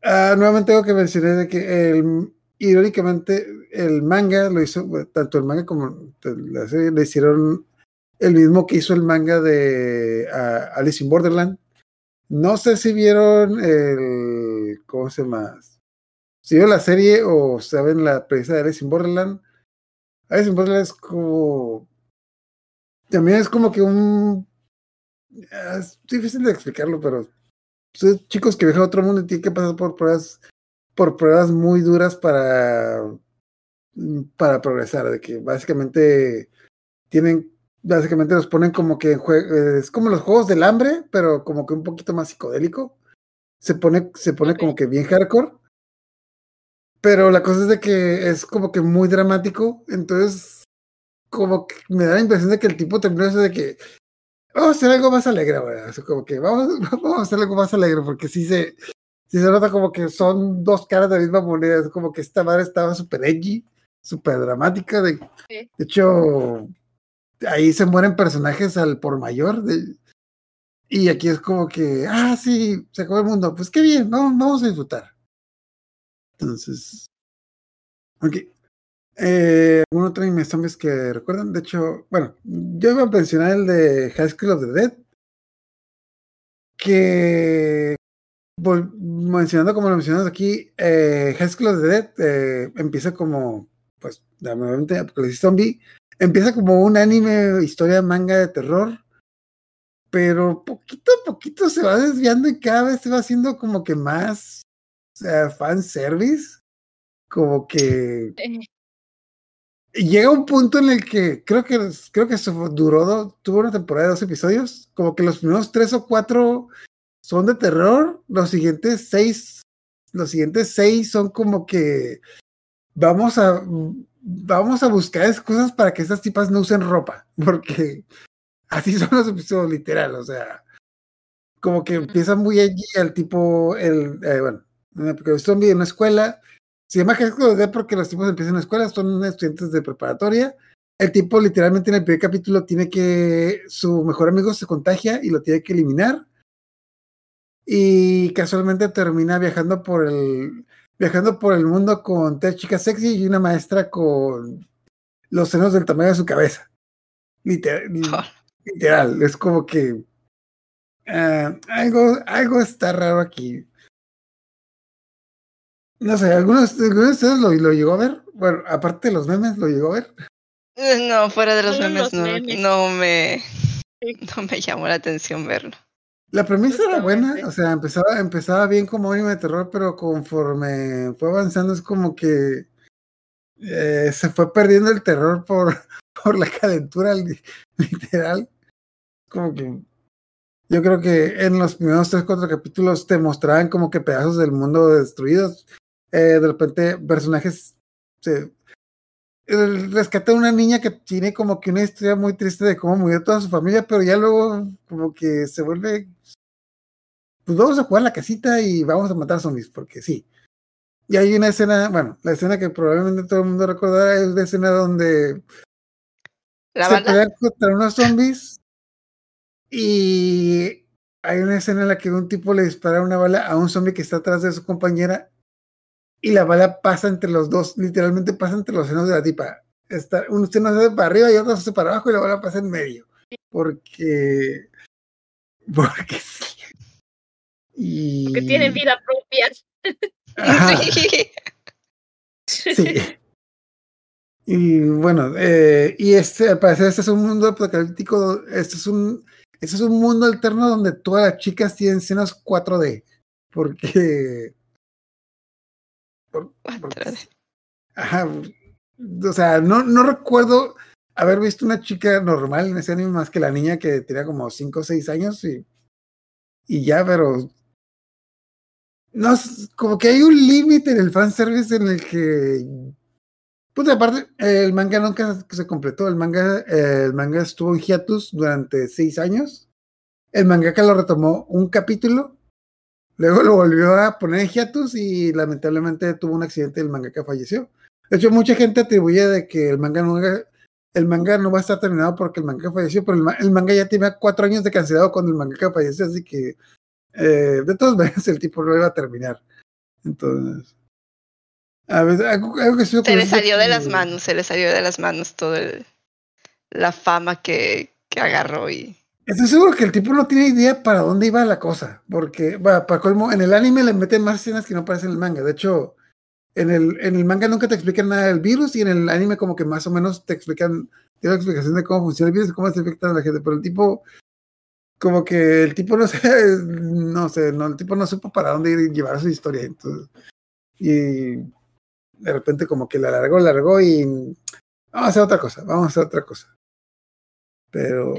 Ah, nuevamente tengo que mencionar de que el, irónicamente el manga lo hizo, tanto el manga como la serie le hicieron el mismo que hizo el manga de Alice in Borderland. No sé si vieron el. ¿Cómo se llama? Si vieron la serie o saben la premisa de Alice in Borderland. Alice in Borderland es como. También es como que un es difícil de explicarlo, pero son chicos que viajan a otro mundo y tienen que pasar por pruebas, por pruebas muy duras para, para progresar, de que básicamente tienen, básicamente los ponen como que es como los juegos del hambre, pero como que un poquito más psicodélico. Se pone, se pone como que bien hardcore. Pero la cosa es de que es como que muy dramático, entonces como que me da la impresión de que el tipo terminó eso de que vamos a hacer algo más alegre, güey. como que vamos, vamos a hacer algo más alegre, porque sí se, sí se nota como que son dos caras de la misma moneda. Es como que esta madre estaba súper edgy, súper dramática. De, de, hecho, ahí se mueren personajes al por mayor. De, y aquí es como que, ah, sí, se acabó el mundo. Pues qué bien, no, vamos a disfrutar. Entonces, ok. Eh, ¿Algún otro anime zombies que recuerdan? De hecho, bueno, yo iba a mencionar el de High School of the Dead. Que, mencionando como lo mencionamos aquí, eh, High School of the Dead eh, empieza como, pues, nuevamente, Apocalipsis Zombie. Empieza como un anime, historia manga de terror. Pero poquito a poquito se va desviando y cada vez se va haciendo como que más fan service. Como que llega un punto en el que creo que creo que duró, tuvo una temporada de dos episodios, como que los primeros tres o cuatro son de terror, los siguientes seis, los siguientes seis son como que vamos a vamos a buscar cosas para que estas tipas no usen ropa, porque así son los episodios literal, o sea, como que empieza muy allí el tipo, el, eh, bueno, porque zombie en una escuela, se llama High School porque los tipos empiezan en la escuela, son estudiantes de preparatoria. El tipo literalmente en el primer capítulo tiene que, su mejor amigo se contagia y lo tiene que eliminar. Y casualmente termina viajando por el, viajando por el mundo con tres chicas sexy y una maestra con los senos del tamaño de su cabeza. Literal, literal es como que uh, algo, algo está raro aquí. No sé, ¿algunos, de ustedes lo, lo, llegó a ver? Bueno, aparte de los memes, ¿lo llegó a ver? Eh, no, fuera de los, memes, no, no, me no me llamó la atención verlo. La premisa era buena, o sea, empezaba, empezaba bien como anime de terror, pero conforme fue avanzando es como que eh, se fue perdiendo el terror por, por la calentura literal. Como que yo creo que en los primeros tres, cuatro capítulos te mostraban como que pedazos del mundo destruidos eh, de repente personajes se rescata a una niña que tiene como que una historia muy triste de cómo murió toda su familia, pero ya luego como que se vuelve pues vamos a jugar la casita y vamos a matar zombies, porque sí. Y hay una escena, bueno, la escena que probablemente todo el mundo recordará es la escena donde ¿La se pelea contra unos zombies y hay una escena en la que un tipo le dispara una bala a un zombie que está atrás de su compañera y la bala pasa entre los dos, literalmente pasa entre los senos de la tipa. Está, uno se hace para arriba y otro se hace para abajo y la bala pasa en medio. Porque. Porque sí. Y... Porque tiene vida propia. Sí. Y bueno, eh, y este, al parecer este es un mundo apocalíptico, este es un, este es un mundo alterno donde todas las chicas tienen senos 4D, porque Ajá. O sea, no, no recuerdo haber visto una chica normal en ese anime más que la niña que tenía como 5 o 6 años y, y ya, pero no, como que hay un límite en el fanservice en el que pues aparte el manga nunca se completó. El manga el manga estuvo en hiatus durante 6 años. El mangaka lo retomó un capítulo Luego lo volvió a poner en hiatus y lamentablemente tuvo un accidente y el mangaka falleció. De hecho, mucha gente atribuye de que el manga no, el manga no va a estar terminado porque el mangaka falleció, pero el, manga ya tenía cuatro años de cancelado cuando el mangaka falleció, así que eh, de todas maneras el tipo no iba a terminar. Entonces, a ver, algo, que se le salió de las manos, se le salió de las manos toda la fama que, que agarró y Estoy seguro que el tipo no tiene idea para dónde iba la cosa, porque, bueno, para colmo, en el anime le meten más escenas que no aparecen en el manga. De hecho, en el, en el manga nunca te explican nada del virus y en el anime como que más o menos te explican, tiene la explicación de cómo funciona el virus y cómo se afecta a la gente, pero el tipo como que el tipo no sé, no sé, no, el tipo no supo para dónde ir llevar su historia. Entonces, y de repente como que la alargó, largó y vamos a hacer otra cosa, vamos a hacer otra cosa. Pero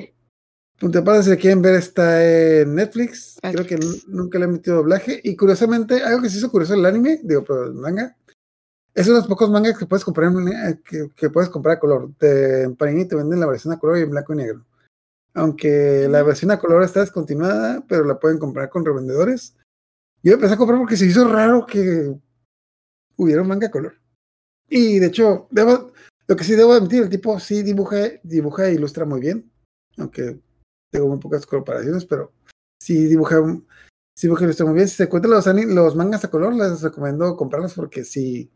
Punto para si quieren ver está en Netflix. Creo que nunca le he metido doblaje. Y curiosamente, algo que se hizo curioso el anime, digo, pero el manga, es uno de los pocos mangas que puedes comprar en, que, puedes comprar a color. en Panini te venden la versión a color y en blanco y negro. Aunque la versión a color está descontinuada, pero la pueden comprar con revendedores. Yo empecé a comprar porque se hizo raro que hubiera un manga a color. Y de hecho, debo, lo que sí debo admitir, el tipo sí dibuja, dibuja e ilustra muy bien. Aunque tengo muy pocas comparaciones, pero sí dibuja, sí muy bien. Si se encuentran los, los mangas a color, les recomiendo comprarlos porque sí,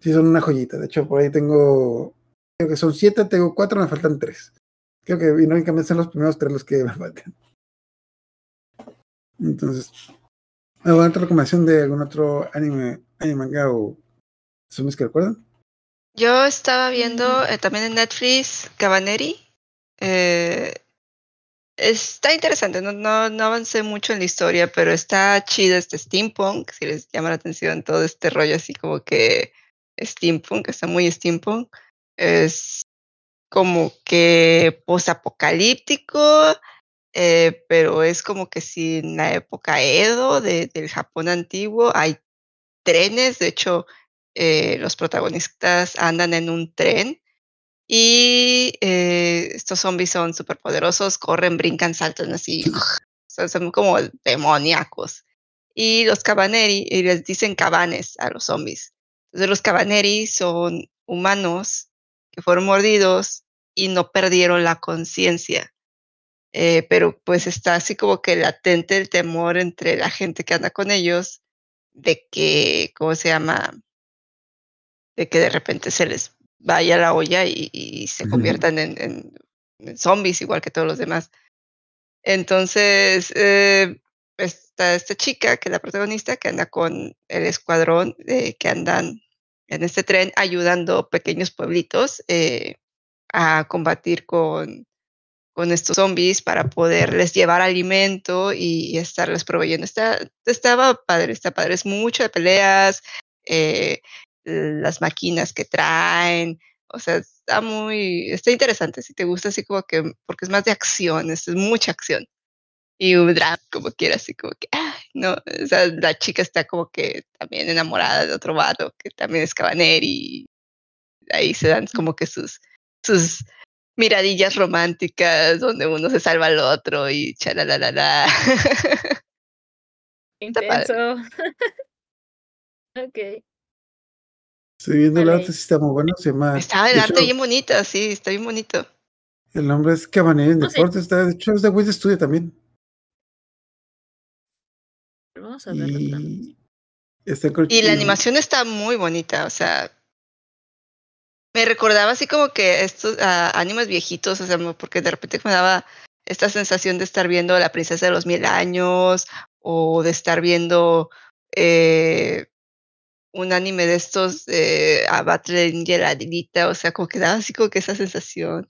sí son una joyita. De hecho, por ahí tengo, creo que son siete, tengo cuatro, me faltan tres. Creo que irónicamente son los primeros tres los que me faltan. Entonces, ¿alguna otra recomendación de algún otro anime, anime manga o zombies que recuerdan? Yo estaba viendo eh, también en Netflix Cabaneri. Eh, está interesante, no, no, no, avancé mucho en la historia, pero está chido este steampunk, si les llama la atención todo este rollo así como que steampunk, está muy steampunk. Es como que posapocalíptico, eh, pero es como que si en la época Edo del Japón antiguo hay trenes, de hecho eh, los protagonistas andan en un tren y eh, estos zombies son súper poderosos, corren, brincan, saltan así, son, como demoníacos. Y los cabaneri, y les dicen cabanes a los zombies. Entonces los cabaneri son humanos que fueron mordidos y no perdieron la conciencia. Eh, pero pues está así como que latente el temor entre la gente que anda con ellos de que, ¿cómo se llama? De que de repente se les vaya a la olla y, se conviertan en, zombies igual que todos los demás. Entonces, eh, está esta chica, que es la protagonista, que anda con el escuadrón eh, que andan en este tren ayudando pequeños pueblitos eh, a combatir con, con estos zombies para poderles llevar alimento y, estarles proveyendo. Está, estaba padre, está padre. Es mucho de peleas, eh, las máquinas que traen. O sea, está muy, está interesante. Si te gusta así como que, porque es más de acción, es, mucha acción. Y un drama, como quiera, así como que, no, o sea, la chica está como que también enamorada de otro vato que también es cabaner y ahí se dan como que sus, sus miradillas románticas donde uno se salva al otro y chalalalala. Intenso. ok. Estoy viendo el arte, sí está muy bueno. Se llama. Está el arte bien bonito, sí, está bien bonito. El nombre es Cabanet en Deportes, está, de hecho es de Wiz Studio también. Vamos a verlo. Y, y la animación está muy bonita, o sea, me recordaba así como que estos uh, animes viejitos, o sea, porque de repente me daba esta sensación de estar viendo La Princesa de los Mil Años o de estar viendo eh, un anime de estos eh, a Battle o sea, como que daba así como que esa sensación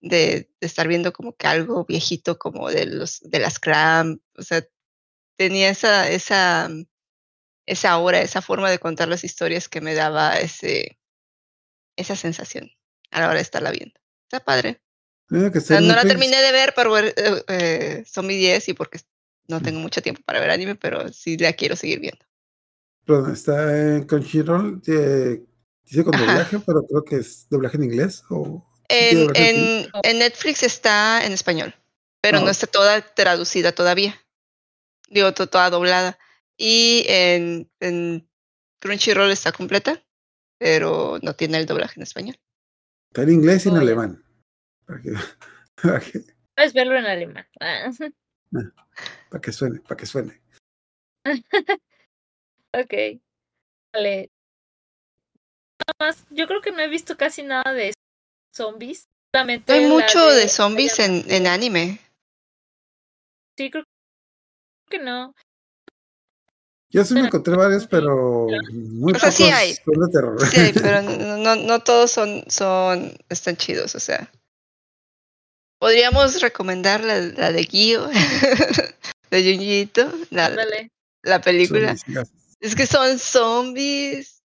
de, de, estar viendo como que algo viejito como de los de las Cram, o sea, tenía esa esa esa aura, esa forma de contar las historias que me daba ese esa sensación a la hora de estarla viendo. Está padre. no la terminé de ver ver eh, eh, Zombie 10 y porque no tengo mucho tiempo para ver anime, pero sí la quiero seguir viendo. Perdón, está en Crunchyroll, dice con doblaje, pero creo que es doblaje en inglés o... En, en, Netflix está en español, pero no ah. está toda traducida todavía. Digo, toda doblada. Y en, en Crunchyroll está completa, pero no tiene el doblaje en español. Está en inglés y en alemán. Puedes verlo en alemán. Ah. Ah, para que suene, para que suene. ok. Vale. Nada más, yo creo que no he visto casi nada de zombies. hay mucho de, zombies en, en anime. Sí, creo que no. Yo sí me encontré varios, pero muy o sea, sí hay. de terror. Sí hay, pero no, no todos son, son, están chidos, o sea. Podríamos recomendar la, de Gio, de Junjito, la, la película. Es que son zombies,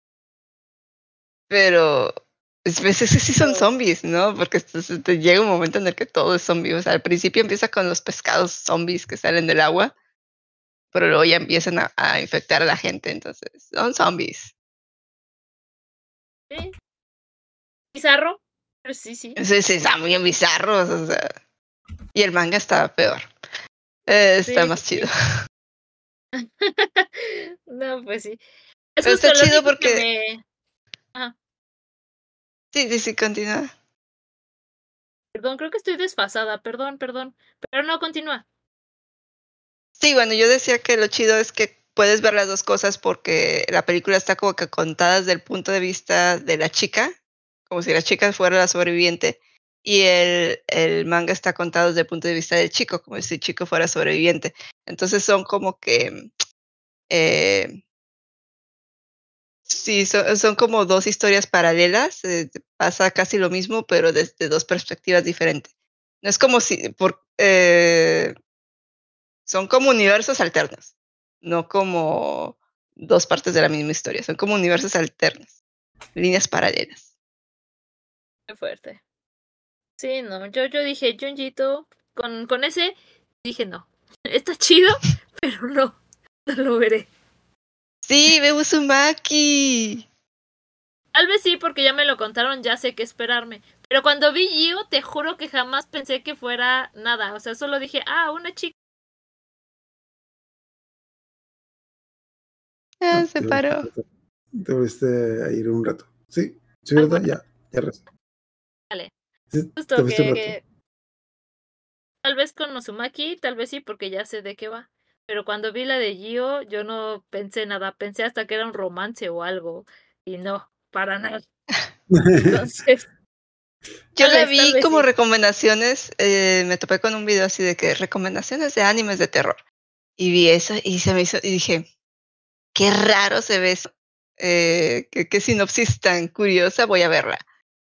pero es veces sí son zombies, ¿no? Porque te llega un momento en el que todo es zombie. O sea, al principio empieza con los pescados zombies que salen del agua, pero luego ya empiezan a, infectar a la gente, entonces son zombies. Sí. Bizarro, pero sí, sí. Sí, sí, están muy bizarros, o sea. Y el manga está peor. Eh, está más chido. no, pues sí. Eso está chido porque. Sí, sí, sí, continúa. Perdón, creo que estoy desfasada, perdón, perdón. Pero no, continúa. Sí, bueno, yo decía que lo chido es que puedes ver las dos cosas porque la película está como que contada desde el punto de vista de la chica, como si la chica fuera la sobreviviente, y el, el manga está contado desde el punto de vista del chico, como si el chico fuera sobreviviente. Entonces son como que... Eh, sí, son, son, como dos historias paralelas, eh, pasa casi lo mismo, pero desde dos perspectivas diferentes. No es como si, por, eh, son como universos alternos, no como dos partes de la misma historia, son como universos alternos, líneas paralelas. Qué fuerte. Sí, no, yo, yo dije, Junjito, con, con ese, dije no, está chido, pero no, no lo veré. Sí, ve Uzumaki. Tal vez sí, porque ya me lo contaron, ya sé qué esperarme. Pero cuando vi Gio, te juro que jamás pensé que fuera nada. O sea, solo dije, ah, una chica Ah, se paró. Debiste ir un rato. Sí, sí, ¿verdad? Ya, ya resta. Justo que, Tal vez con Nosumaki, tal vez sí, porque ya sé de qué va. Pero cuando vi la de Gio, yo no pensé nada. Pensé hasta que era un romance o algo. Y no, para nada. Entonces. Yo la vi como recomendaciones, eh, me topé con un video así de que recomendaciones de animes de terror. Y vi eso y se me hizo, y dije, qué raro se ve eso. Eh, qué, sinopsis tan curiosa, voy a verla.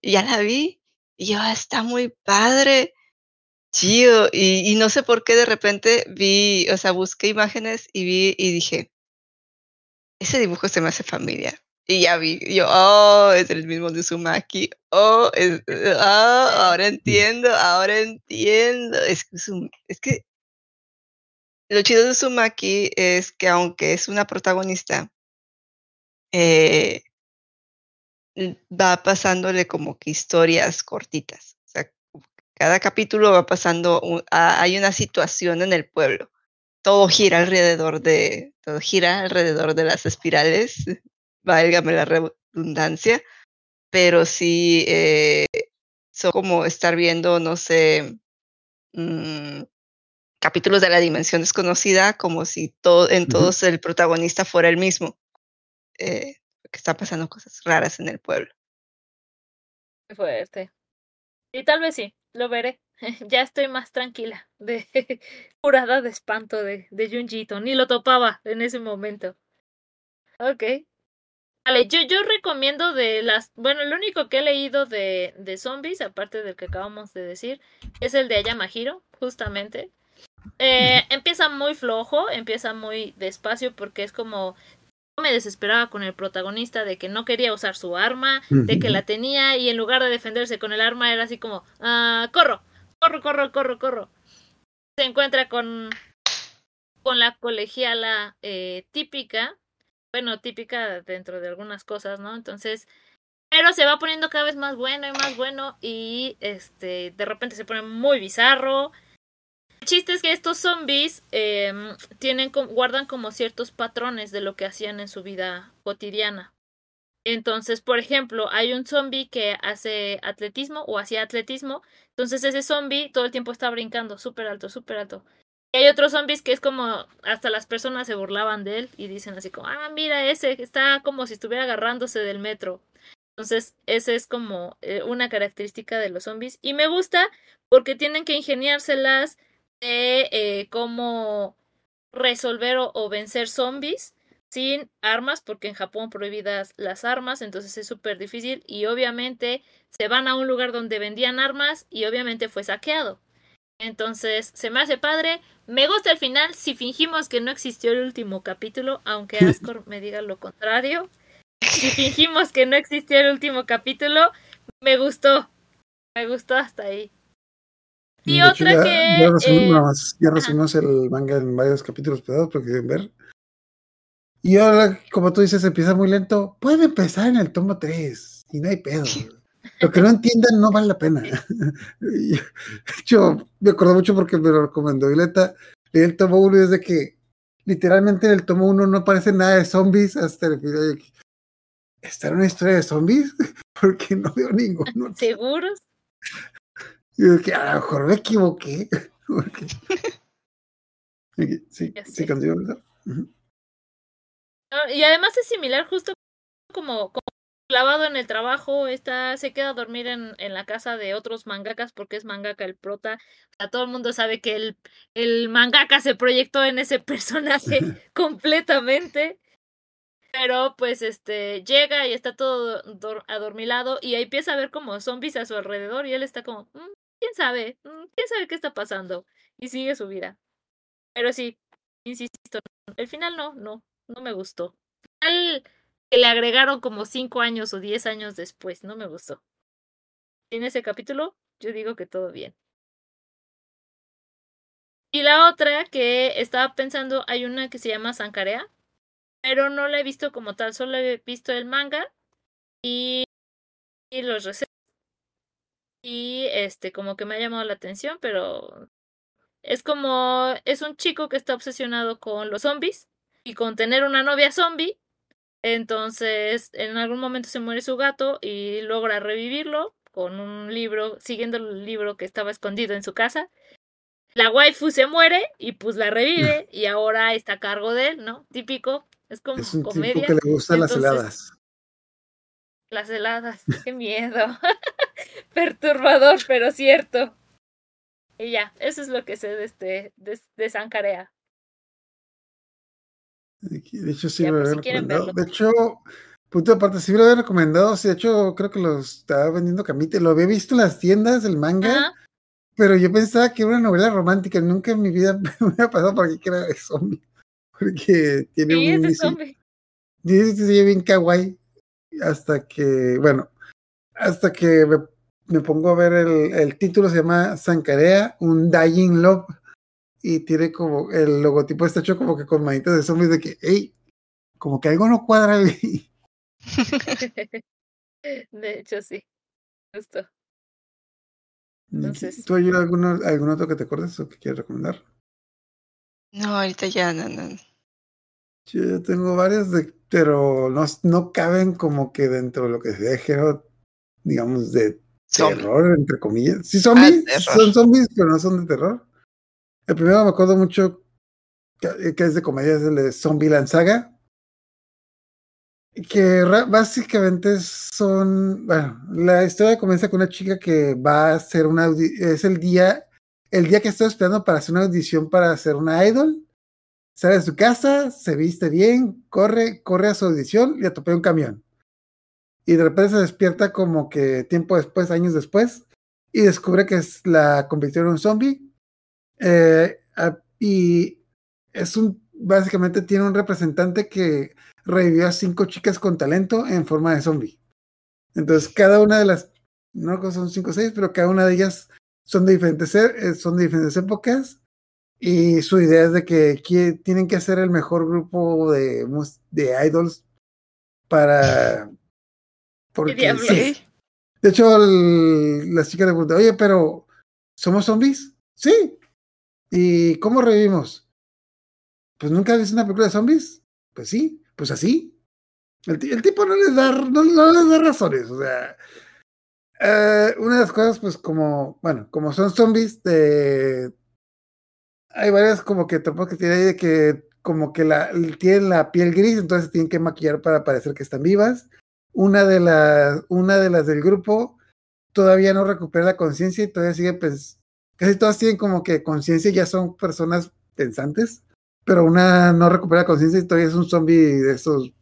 Y ya la vi, y yo, ah, está muy padre, chido. Y, no sé por qué de repente vi, o sea, busqué imágenes y vi y dije, ese dibujo se me hace familiar. Y ya vi, yo, oh, es el mismo de Sumaki, oh, es, oh, ahora entiendo, ahora entiendo. Es, es que lo chido de Sumaki es que aunque es una protagonista, eh, va pasándole como que historias cortitas. O sea, cada capítulo va pasando, hay una situación en el pueblo. Todo gira alrededor de, todo gira alrededor de las espirales, válgame la redundancia, pero sí eh, son como estar viendo, no sé, mm, capítulos de la dimensión desconocida como si todo, en todos el protagonista fuera el mismo. Eh, que está pasando cosas raras en el pueblo. Qué fuerte. Y tal vez sí, lo veré. ya estoy más tranquila, de curada de espanto de, de Junjito. Ni lo topaba en ese momento. Ok. Vale, yo, yo recomiendo de las. Bueno, lo único que he leído de, de zombies, aparte del que acabamos de decir, es el de Ayamahiro, justamente. Eh, empieza muy flojo, empieza muy despacio porque es como me desesperaba con el protagonista de que no quería usar su arma, de que la tenía y en lugar de defenderse con el arma era así como, ah, corro, corro, corro, corro, corro. Se encuentra con, con la colegiala eh, típica, bueno, típica dentro de algunas cosas, ¿no? Entonces, pero se va poniendo cada vez más bueno y más bueno y este, de repente se pone muy bizarro chiste es que estos zombies em, tienen, guardan como ciertos patrones de lo que hacían en su vida cotidiana. Entonces, por ejemplo, hay un zombie que hace atletismo o hacía atletismo. Entonces ese zombie todo el tiempo está brincando súper alto, súper alto. Y hay otros zombies que es como hasta las personas se burlaban de él y dicen así como, ah, mira ese, está como si estuviera agarrándose del metro. Entonces, esa es como eh, una característica de los zombies. Y me gusta porque tienen que ingeniárselas de eh, cómo resolver o, vencer zombies sin armas, porque en Japón prohibidas las armas, entonces es súper difícil y obviamente se van a un lugar donde vendían armas y obviamente fue saqueado. Entonces, se me hace padre. Me gusta el final si fingimos que no existió el último capítulo, aunque Ascor me diga lo contrario. Si fingimos que no existió el último capítulo, me gustó. Me gustó hasta ahí. Y otra que. Ya resumimos, ya resumimos el manga en varios capítulos pesados porque quieren ver. Y ahora, como tú dices, empieza muy lento. Puede empezar en el tomo 3 y no hay pedo. Lo que no entiendan no vale la pena. Yo me acuerdo mucho porque me lo recomendó Violeta. Leí el tomo 1 y desde que literalmente en el tomo 1 no aparece nada de zombies hasta el final. ¿Está en una historia de zombies? Porque no veo ninguno. ¿Seguros? Y yo que a lo mejor me equivoqué. sí, sí, consigo. Y además es similar justo como, como clavado en el trabajo, está, se queda a dormir en, en, la casa de otros mangakas porque es mangaka el prota. O sea, todo el mundo sabe que el, el mangaka se proyectó en ese personaje completamente. Pero pues este llega y está todo adormilado y ahí empieza a ver como zombies a su alrededor y él está como, mm, quién sabe, mm, quién sabe qué está pasando y sigue su vida. Pero sí, insisto, el final no, no, no me gustó. El que le agregaron como cinco años o diez años después. No me gustó. En ese capítulo, yo digo que todo bien. Y la otra que estaba pensando, hay una que se llama Sankarea, pero no la he visto como tal, solo he visto el manga y, y los recetas. Y este, como que me ha llamado la atención, pero es como, es un chico que está obsesionado con los zombies y con tener una novia zombie entonces, en algún momento se muere su gato y logra revivirlo con un libro, siguiendo el libro que estaba escondido en su casa. La waifu se muere y pues la revive y ahora está a cargo de él, ¿no? Típico, es como es un comedia. Tipo que le gustan las heladas. Las heladas, qué miedo. Perturbador, pero cierto. Y ya, eso es lo que sé de este, de, de Sankarea. De hecho, sí me había recomendado. De hecho, punto aparte, sí me lo había recomendado. Sí, de hecho, creo que lo estaba vendiendo Camite. Lo había visto en las tiendas, el manga. Pero yo pensaba que era una novela romántica. Nunca en mi vida me había pasado por aquí que era de zombie. Porque tiene sí, un. Es zombie. Dice bien kawaii. Hasta que, bueno, hasta que me, me pongo a ver el, el título, se llama Sankarea, un Dying Love y tiene como el logotipo está hecho como que con manitas de zombies de que, hey, como que algo no cuadra ahí. de hecho, sí. Justo. Entonces... ¿Tú hay alguno, algún otro que te acuerdes o que quieras recomendar? No, ahorita ya no, no. Yo tengo varios, de, pero no, no caben como que dentro de lo que se género, digamos, de terror, entre comillas. Sí, zombies, ah, son zombies, pero no son de terror. El primero me acuerdo mucho que, es de comedia, es el de Zombie Saga. Que básicamente son. Bueno, la historia comienza con una chica que va a hacer una. Es el día. El día que está esperando para hacer una audición para hacer una idol. Sale de su casa, se viste bien, corre, corre a su audición y atropella un camión. Y de repente se despierta como que tiempo después, años después, y descubre que es la convirtieron en un zombie eh, y es un, básicamente tiene un representante que revivió a cinco chicas con talento en forma de zombie. Entonces, cada una de las, no son cinco o seis, pero cada una de ellas son de diferentes, eh, son de diferentes épocas. Y su idea es de que, tienen que hacer el mejor grupo de, de idols para. Porque, De hecho, las chicas le preguntan, oye, pero ¿somos zombies? Sí, ¿Y cómo revivimos? Pues nunca has visto una película de zombies. Pues sí, pues así. El, el tipo no les da, no, les da razones. O sea, eh, una de las cosas, pues como, bueno, como son zombies, de, hay varias como que tropas que tienen ahí de que como que la, tienen la piel gris, entonces tienen que maquillar para parecer que están vivas. Una de las, una de las del grupo todavía no recupera la conciencia y todavía sigue pues, casi todas tienen como que conciencia, ya son personas pensantes, pero una no recupera conciencia y todavía es un zombie de esos,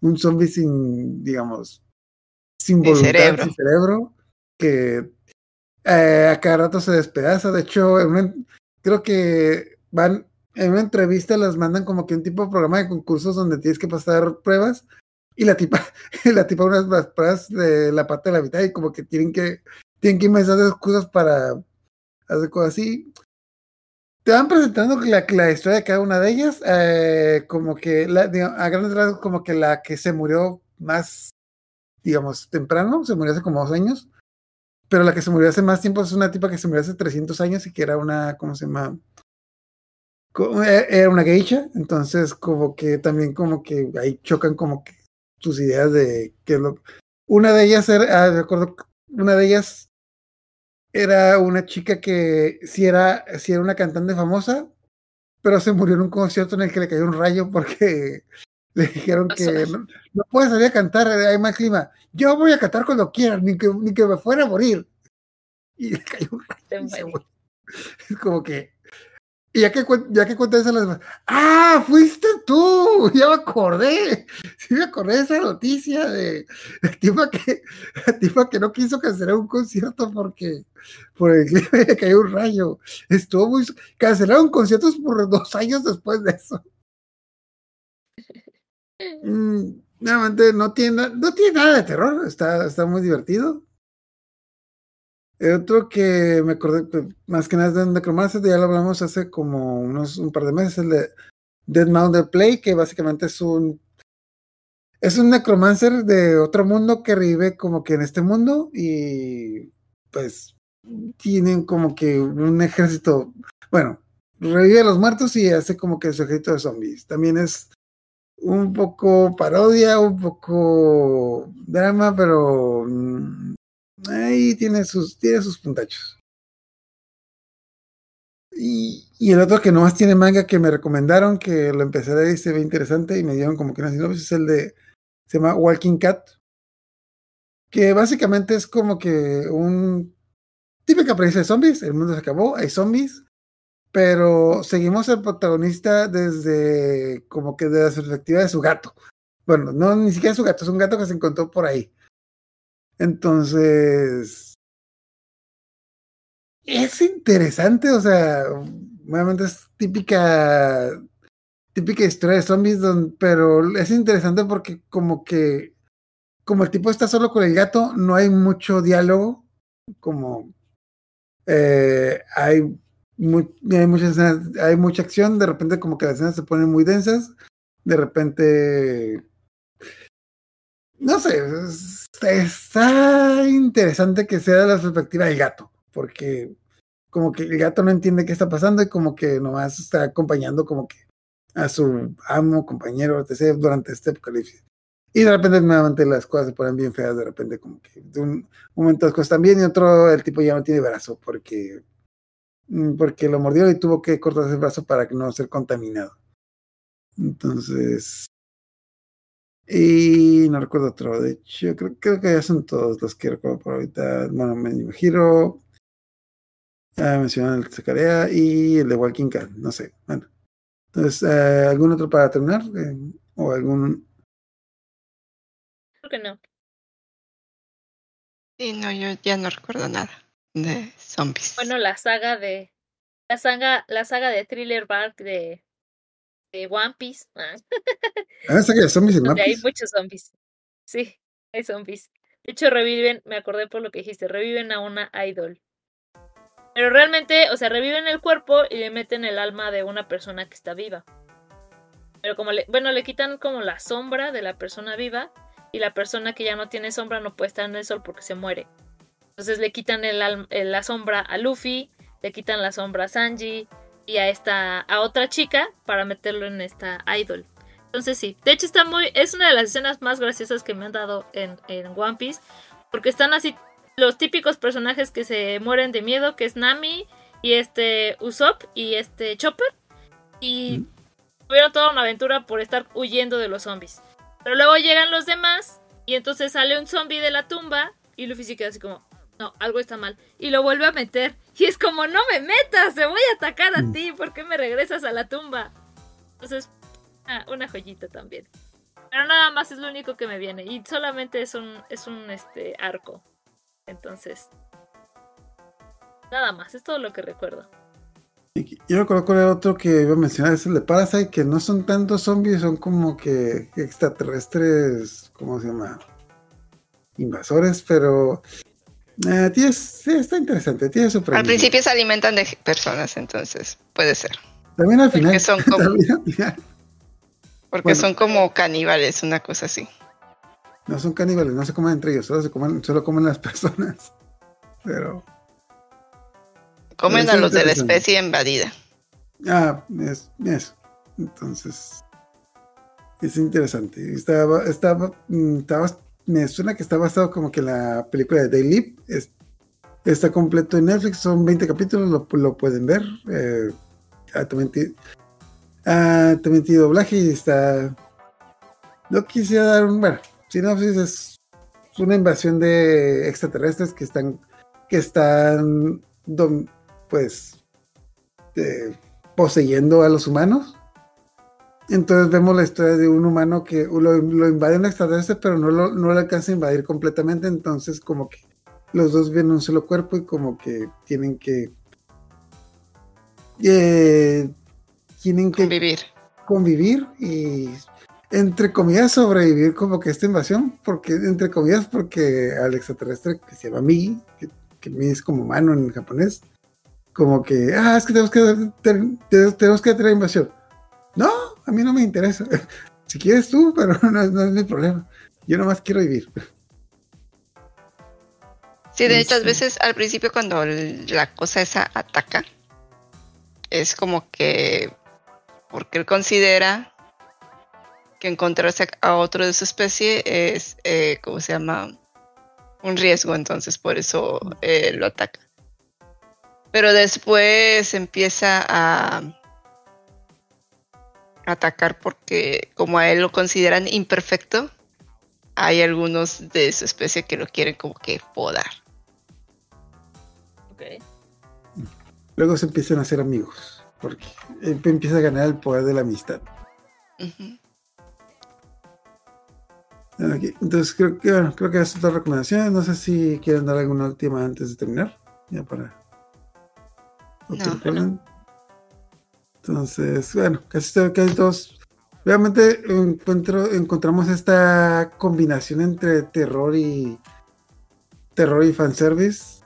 un zombie sin, digamos, sin voluntad, cerebro. sin cerebro, que eh, a cada rato se despedaza. De hecho, creo que van en una entrevista, las mandan como que un tipo de programa de concursos donde tienes que pasar pruebas y la tipa, la tipa unas pruebas de la parte de la mitad y como que tienen que, tienen que inventar excusas para hacer cosas así. Te van presentando la, la historia de cada una de ellas, eh, como que a grandes rasgos, como que la que se murió más, digamos, temprano, se murió hace como dos años, pero la que se murió hace más tiempo es una tipa que se murió hace 300 años y que era una, ¿cómo se llama? E, era una geisha, entonces como que también como que ahí chocan como que tus ideas de qué es lo una de ellas era, ah, recuerdo, una de ellas era una chica que sí era, sí era una cantante famosa, pero se murió en un concierto en el que le cayó un rayo porque le dijeron que no, no puede salir a cantar, hay mal clima. Yo voy a cantar cuando quiera, ni que, ni que me fuera a morir. Y le cayó un rayo. Es como que, y ya que, ya que cuenta esa, las ¡ah! ¡Fuiste tú! Ya me acordé. Sí, me acordé de esa noticia de la tipa que, la que no quiso cancelar un concierto porque por el clima le cayó un rayo. Estuvo muy. Cancelaron conciertos por dos años después de eso. Mm, no tiene, no tiene nada de terror. Está, está muy divertido. El otro que me acordé, pues, más que nada es de Necromancer, ya lo hablamos hace como unos un par de meses, el de Dead Mountain Play, que básicamente es un es un necromancer de otro mundo que vive como que en este mundo y pues tienen como que un ejército, bueno, revive a los muertos y hace como que su ejército de zombies. También es un poco parodia, un poco drama, pero mm, ahí tiene sus, tiene sus puntachos. Y, y, el otro que nomás tiene manga que me recomendaron, que lo empecé a ver y se ve interesante y me dieron como que una sinopsis, es el de, se llama Walking Cat, que básicamente es como que un típica premisa de zombies, el mundo se acabó, hay zombies, pero seguimos al protagonista desde como que de la perspectiva de su gato. Bueno, no ni siquiera su gato, es un gato que se encontró por ahí. Entonces, es interesante, o sea, obviamente es típica, típica historia de zombies, pero es interesante porque como que, como el tipo está solo con el gato, no hay mucho diálogo, como eh, hay, hay, muchas hay mucha acción, de repente como que las escenas se ponen muy densas, de repente no sé, está interesante que sea la perspectiva del gato, porque como que el gato no entiende qué está pasando y como que nomás está acompañando como que a su amo, compañero, etc. durante este apocalipsis. Y de repente nuevamente las cosas se ponen bien feas, de repente como que de un momento las cosas están bien y otro el tipo ya no tiene brazo porque, mm, porque lo mordió y tuvo que cortarse el brazo para no ser contaminado. Entonces, y no recuerdo otro, de hecho, creo, creo que ya son todos los que recuerdo por ahorita. Bueno, me Hero, ya mencioné el Zacarea y el de Walking Cat, no sé. Bueno, entonces, eh, ¿algún otro para terminar? Eh, ¿O algún.? Creo que no. Sí, no, yo ya no recuerdo nada de zombies. Bueno, la saga de. La saga, la saga de Thriller Bark de de One Piece. Ah, que hay zombies en One Piece. Hay muchos zombies. Sí, hay zombies. De hecho, reviven, me acordé por lo que dijiste, reviven a una idol. Pero realmente, o sea, reviven el cuerpo y le meten el alma de una persona que está viva. Pero como le, bueno, le quitan como la sombra de la persona viva y la persona que ya no tiene sombra no puede estar en el sol porque se muere. Entonces le quitan el, la sombra a Luffy, le quitan la sombra a Sanji, y a esta a otra chica para meterlo en esta idol. Entonces sí, de hecho está muy es una de las escenas más graciosas que me han dado en, en One Piece porque están así los típicos personajes que se mueren de miedo, que es Nami y este Usopp y este Chopper y tuvieron toda una aventura por estar huyendo de los zombies. Pero luego llegan los demás y entonces sale un zombie de la tumba y Luffy se queda así como, no, algo está mal. Y lo vuelve a meter. Y es como, no me metas, te voy a atacar a mm. ti, ¿por qué me regresas a la tumba? Entonces, ah, una joyita también. Pero nada más es lo único que me viene. Y solamente es un, es un este, arco. Entonces. Nada más, es todo lo que recuerdo. Yo recuerdo con el otro que iba a mencionar, es el de Parasite, que no son tantos zombies, son como que extraterrestres, ¿cómo se llama? Invasores, pero eh, sí, está interesante, tiene su Al principio se alimentan de personas, entonces puede ser. También al final. Porque son como, Porque son como caníbales, una cosa así. No son caníbales, no se comen entre ellos, solo se comen, solo comen las personas. Pero. Comen a los de la especie invadida. Ah, es. Entonces. Es interesante. Estaba, estaba, mm, estaba, me suena que está basado como que en la película de Day está completo en Netflix, son 20 capítulos, lo, pueden ver. Eh, ah, también, ah, también tiene doblaje y está. No quisiera dar un. Bueno, sinopsis es una invasión de extraterrestres que están que están pues eh, poseyendo a los humanos. Entonces vemos la historia de un humano que lo, invade un extraterrestre, pero no lo, no alcanza a invadir completamente. Entonces, como que los dos vienen en un solo cuerpo y como que tienen que. Eh, tienen que convivir. convivir y entre comillas, sobrevivir como que esta invasión, porque, entre comillas, porque al extraterrestre que se llama Mi, que, que es como mano en japonés, como que, ah, es que tenemos que, tenemos que tener invasión. No, a mí no me interesa. si quieres tú, pero no, es mi problema. Yo nomás quiero vivir. Sí, de hecho, a veces al principio cuando la cosa esa ataca, es como que porque él considera que encontrarse a otro de su especie es, eh, ¿cómo se llama? Un riesgo, entonces por eso eh, lo ataca. Pero después empieza a atacar porque como a él lo consideran imperfecto, hay algunos de su especie que lo quieren como que podar. Luego se empiezan a hacer amigos, porque empieza a ganar el poder de la amistad. Entonces creo que bueno, creo que esas son las recomendaciones. No sé si quieren dar alguna última antes de terminar. Ya para. Entonces, bueno, casi, casi todos. Realmente encuentro, encontramos esta combinación entre terror y terror y fanservice.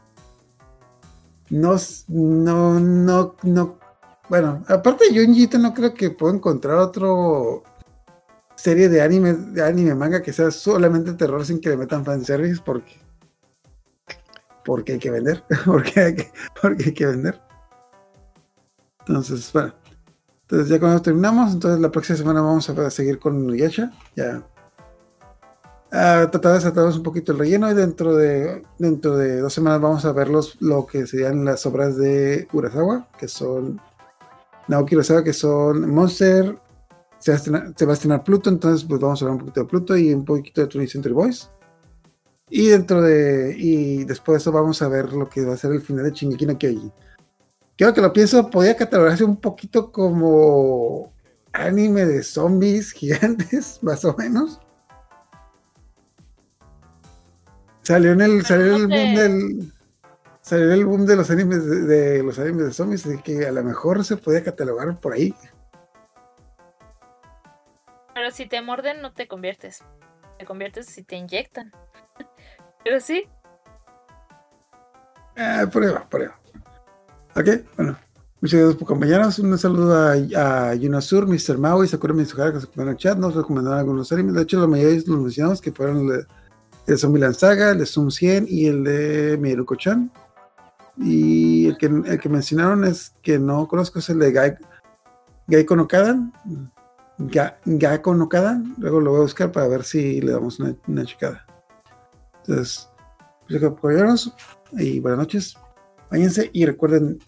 No, no, no, no. Bueno, aparte de Junjito, no creo que pueda encontrar otro serie de anime, de anime manga que sea solamente terror sin que le metan fanservice porque porque hay que vender, porque hay que, porque hay que vender. Entonces, bueno. Entonces ya cuando terminamos, entonces la próxima semana vamos a seguir con Nuyasha. Ya. a tratar de saltarnos un poquito el relleno y dentro de dentro de dos semanas vamos a ver los, lo que serían las obras de Urasawa, que son Naoki Urasawa, que son Monster, se va, a estrenar, Pluto, entonces pues vamos a hablar un poquito de Pluto y un poquito de 20 Century Boys. Y dentro de. Y después de eso vamos a ver lo que va a ser el final de Shingeki no Kyojin. Creo que lo pienso, podía catalogarse un poquito como anime de zombies gigantes, más o menos. Salió en el, salió el boom del. Salió el boom de los animes de, de los animes de zombies, así que a lo mejor se podía catalogar por ahí. Pero si te morden no te conviertes. Te conviertes si te inyectan. Pero sí. Eh, prueba, prueba. Ok, bueno. Muchas gracias por acompañarnos. Un saludo a, a Yunasur, Mr. Mao y Sakura Mitsuhara que se en el chat. Nos recomendaron algunos animes. De hecho, la mayoría los mencionamos que fueron el de, el Zombieland Saga, el de Zoom 100 y el de Miruko-chan. Y el que, el que mencionaron es que no conozco es el de Gai, Gai Konokadan. Gakko no cada, luego lo voy a buscar para ver si le damos una, una checada. Entonces, pues, y buenas noches. Váyanse y recuerden,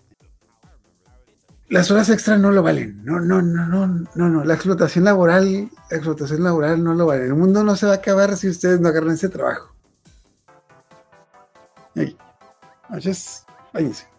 las horas extras no lo valen. No, no, no, no, no, no. La explotación laboral, la explotación laboral no lo vale. El mundo no se va a acabar si ustedes no agarran ese trabajo. Ahí. Váyanse.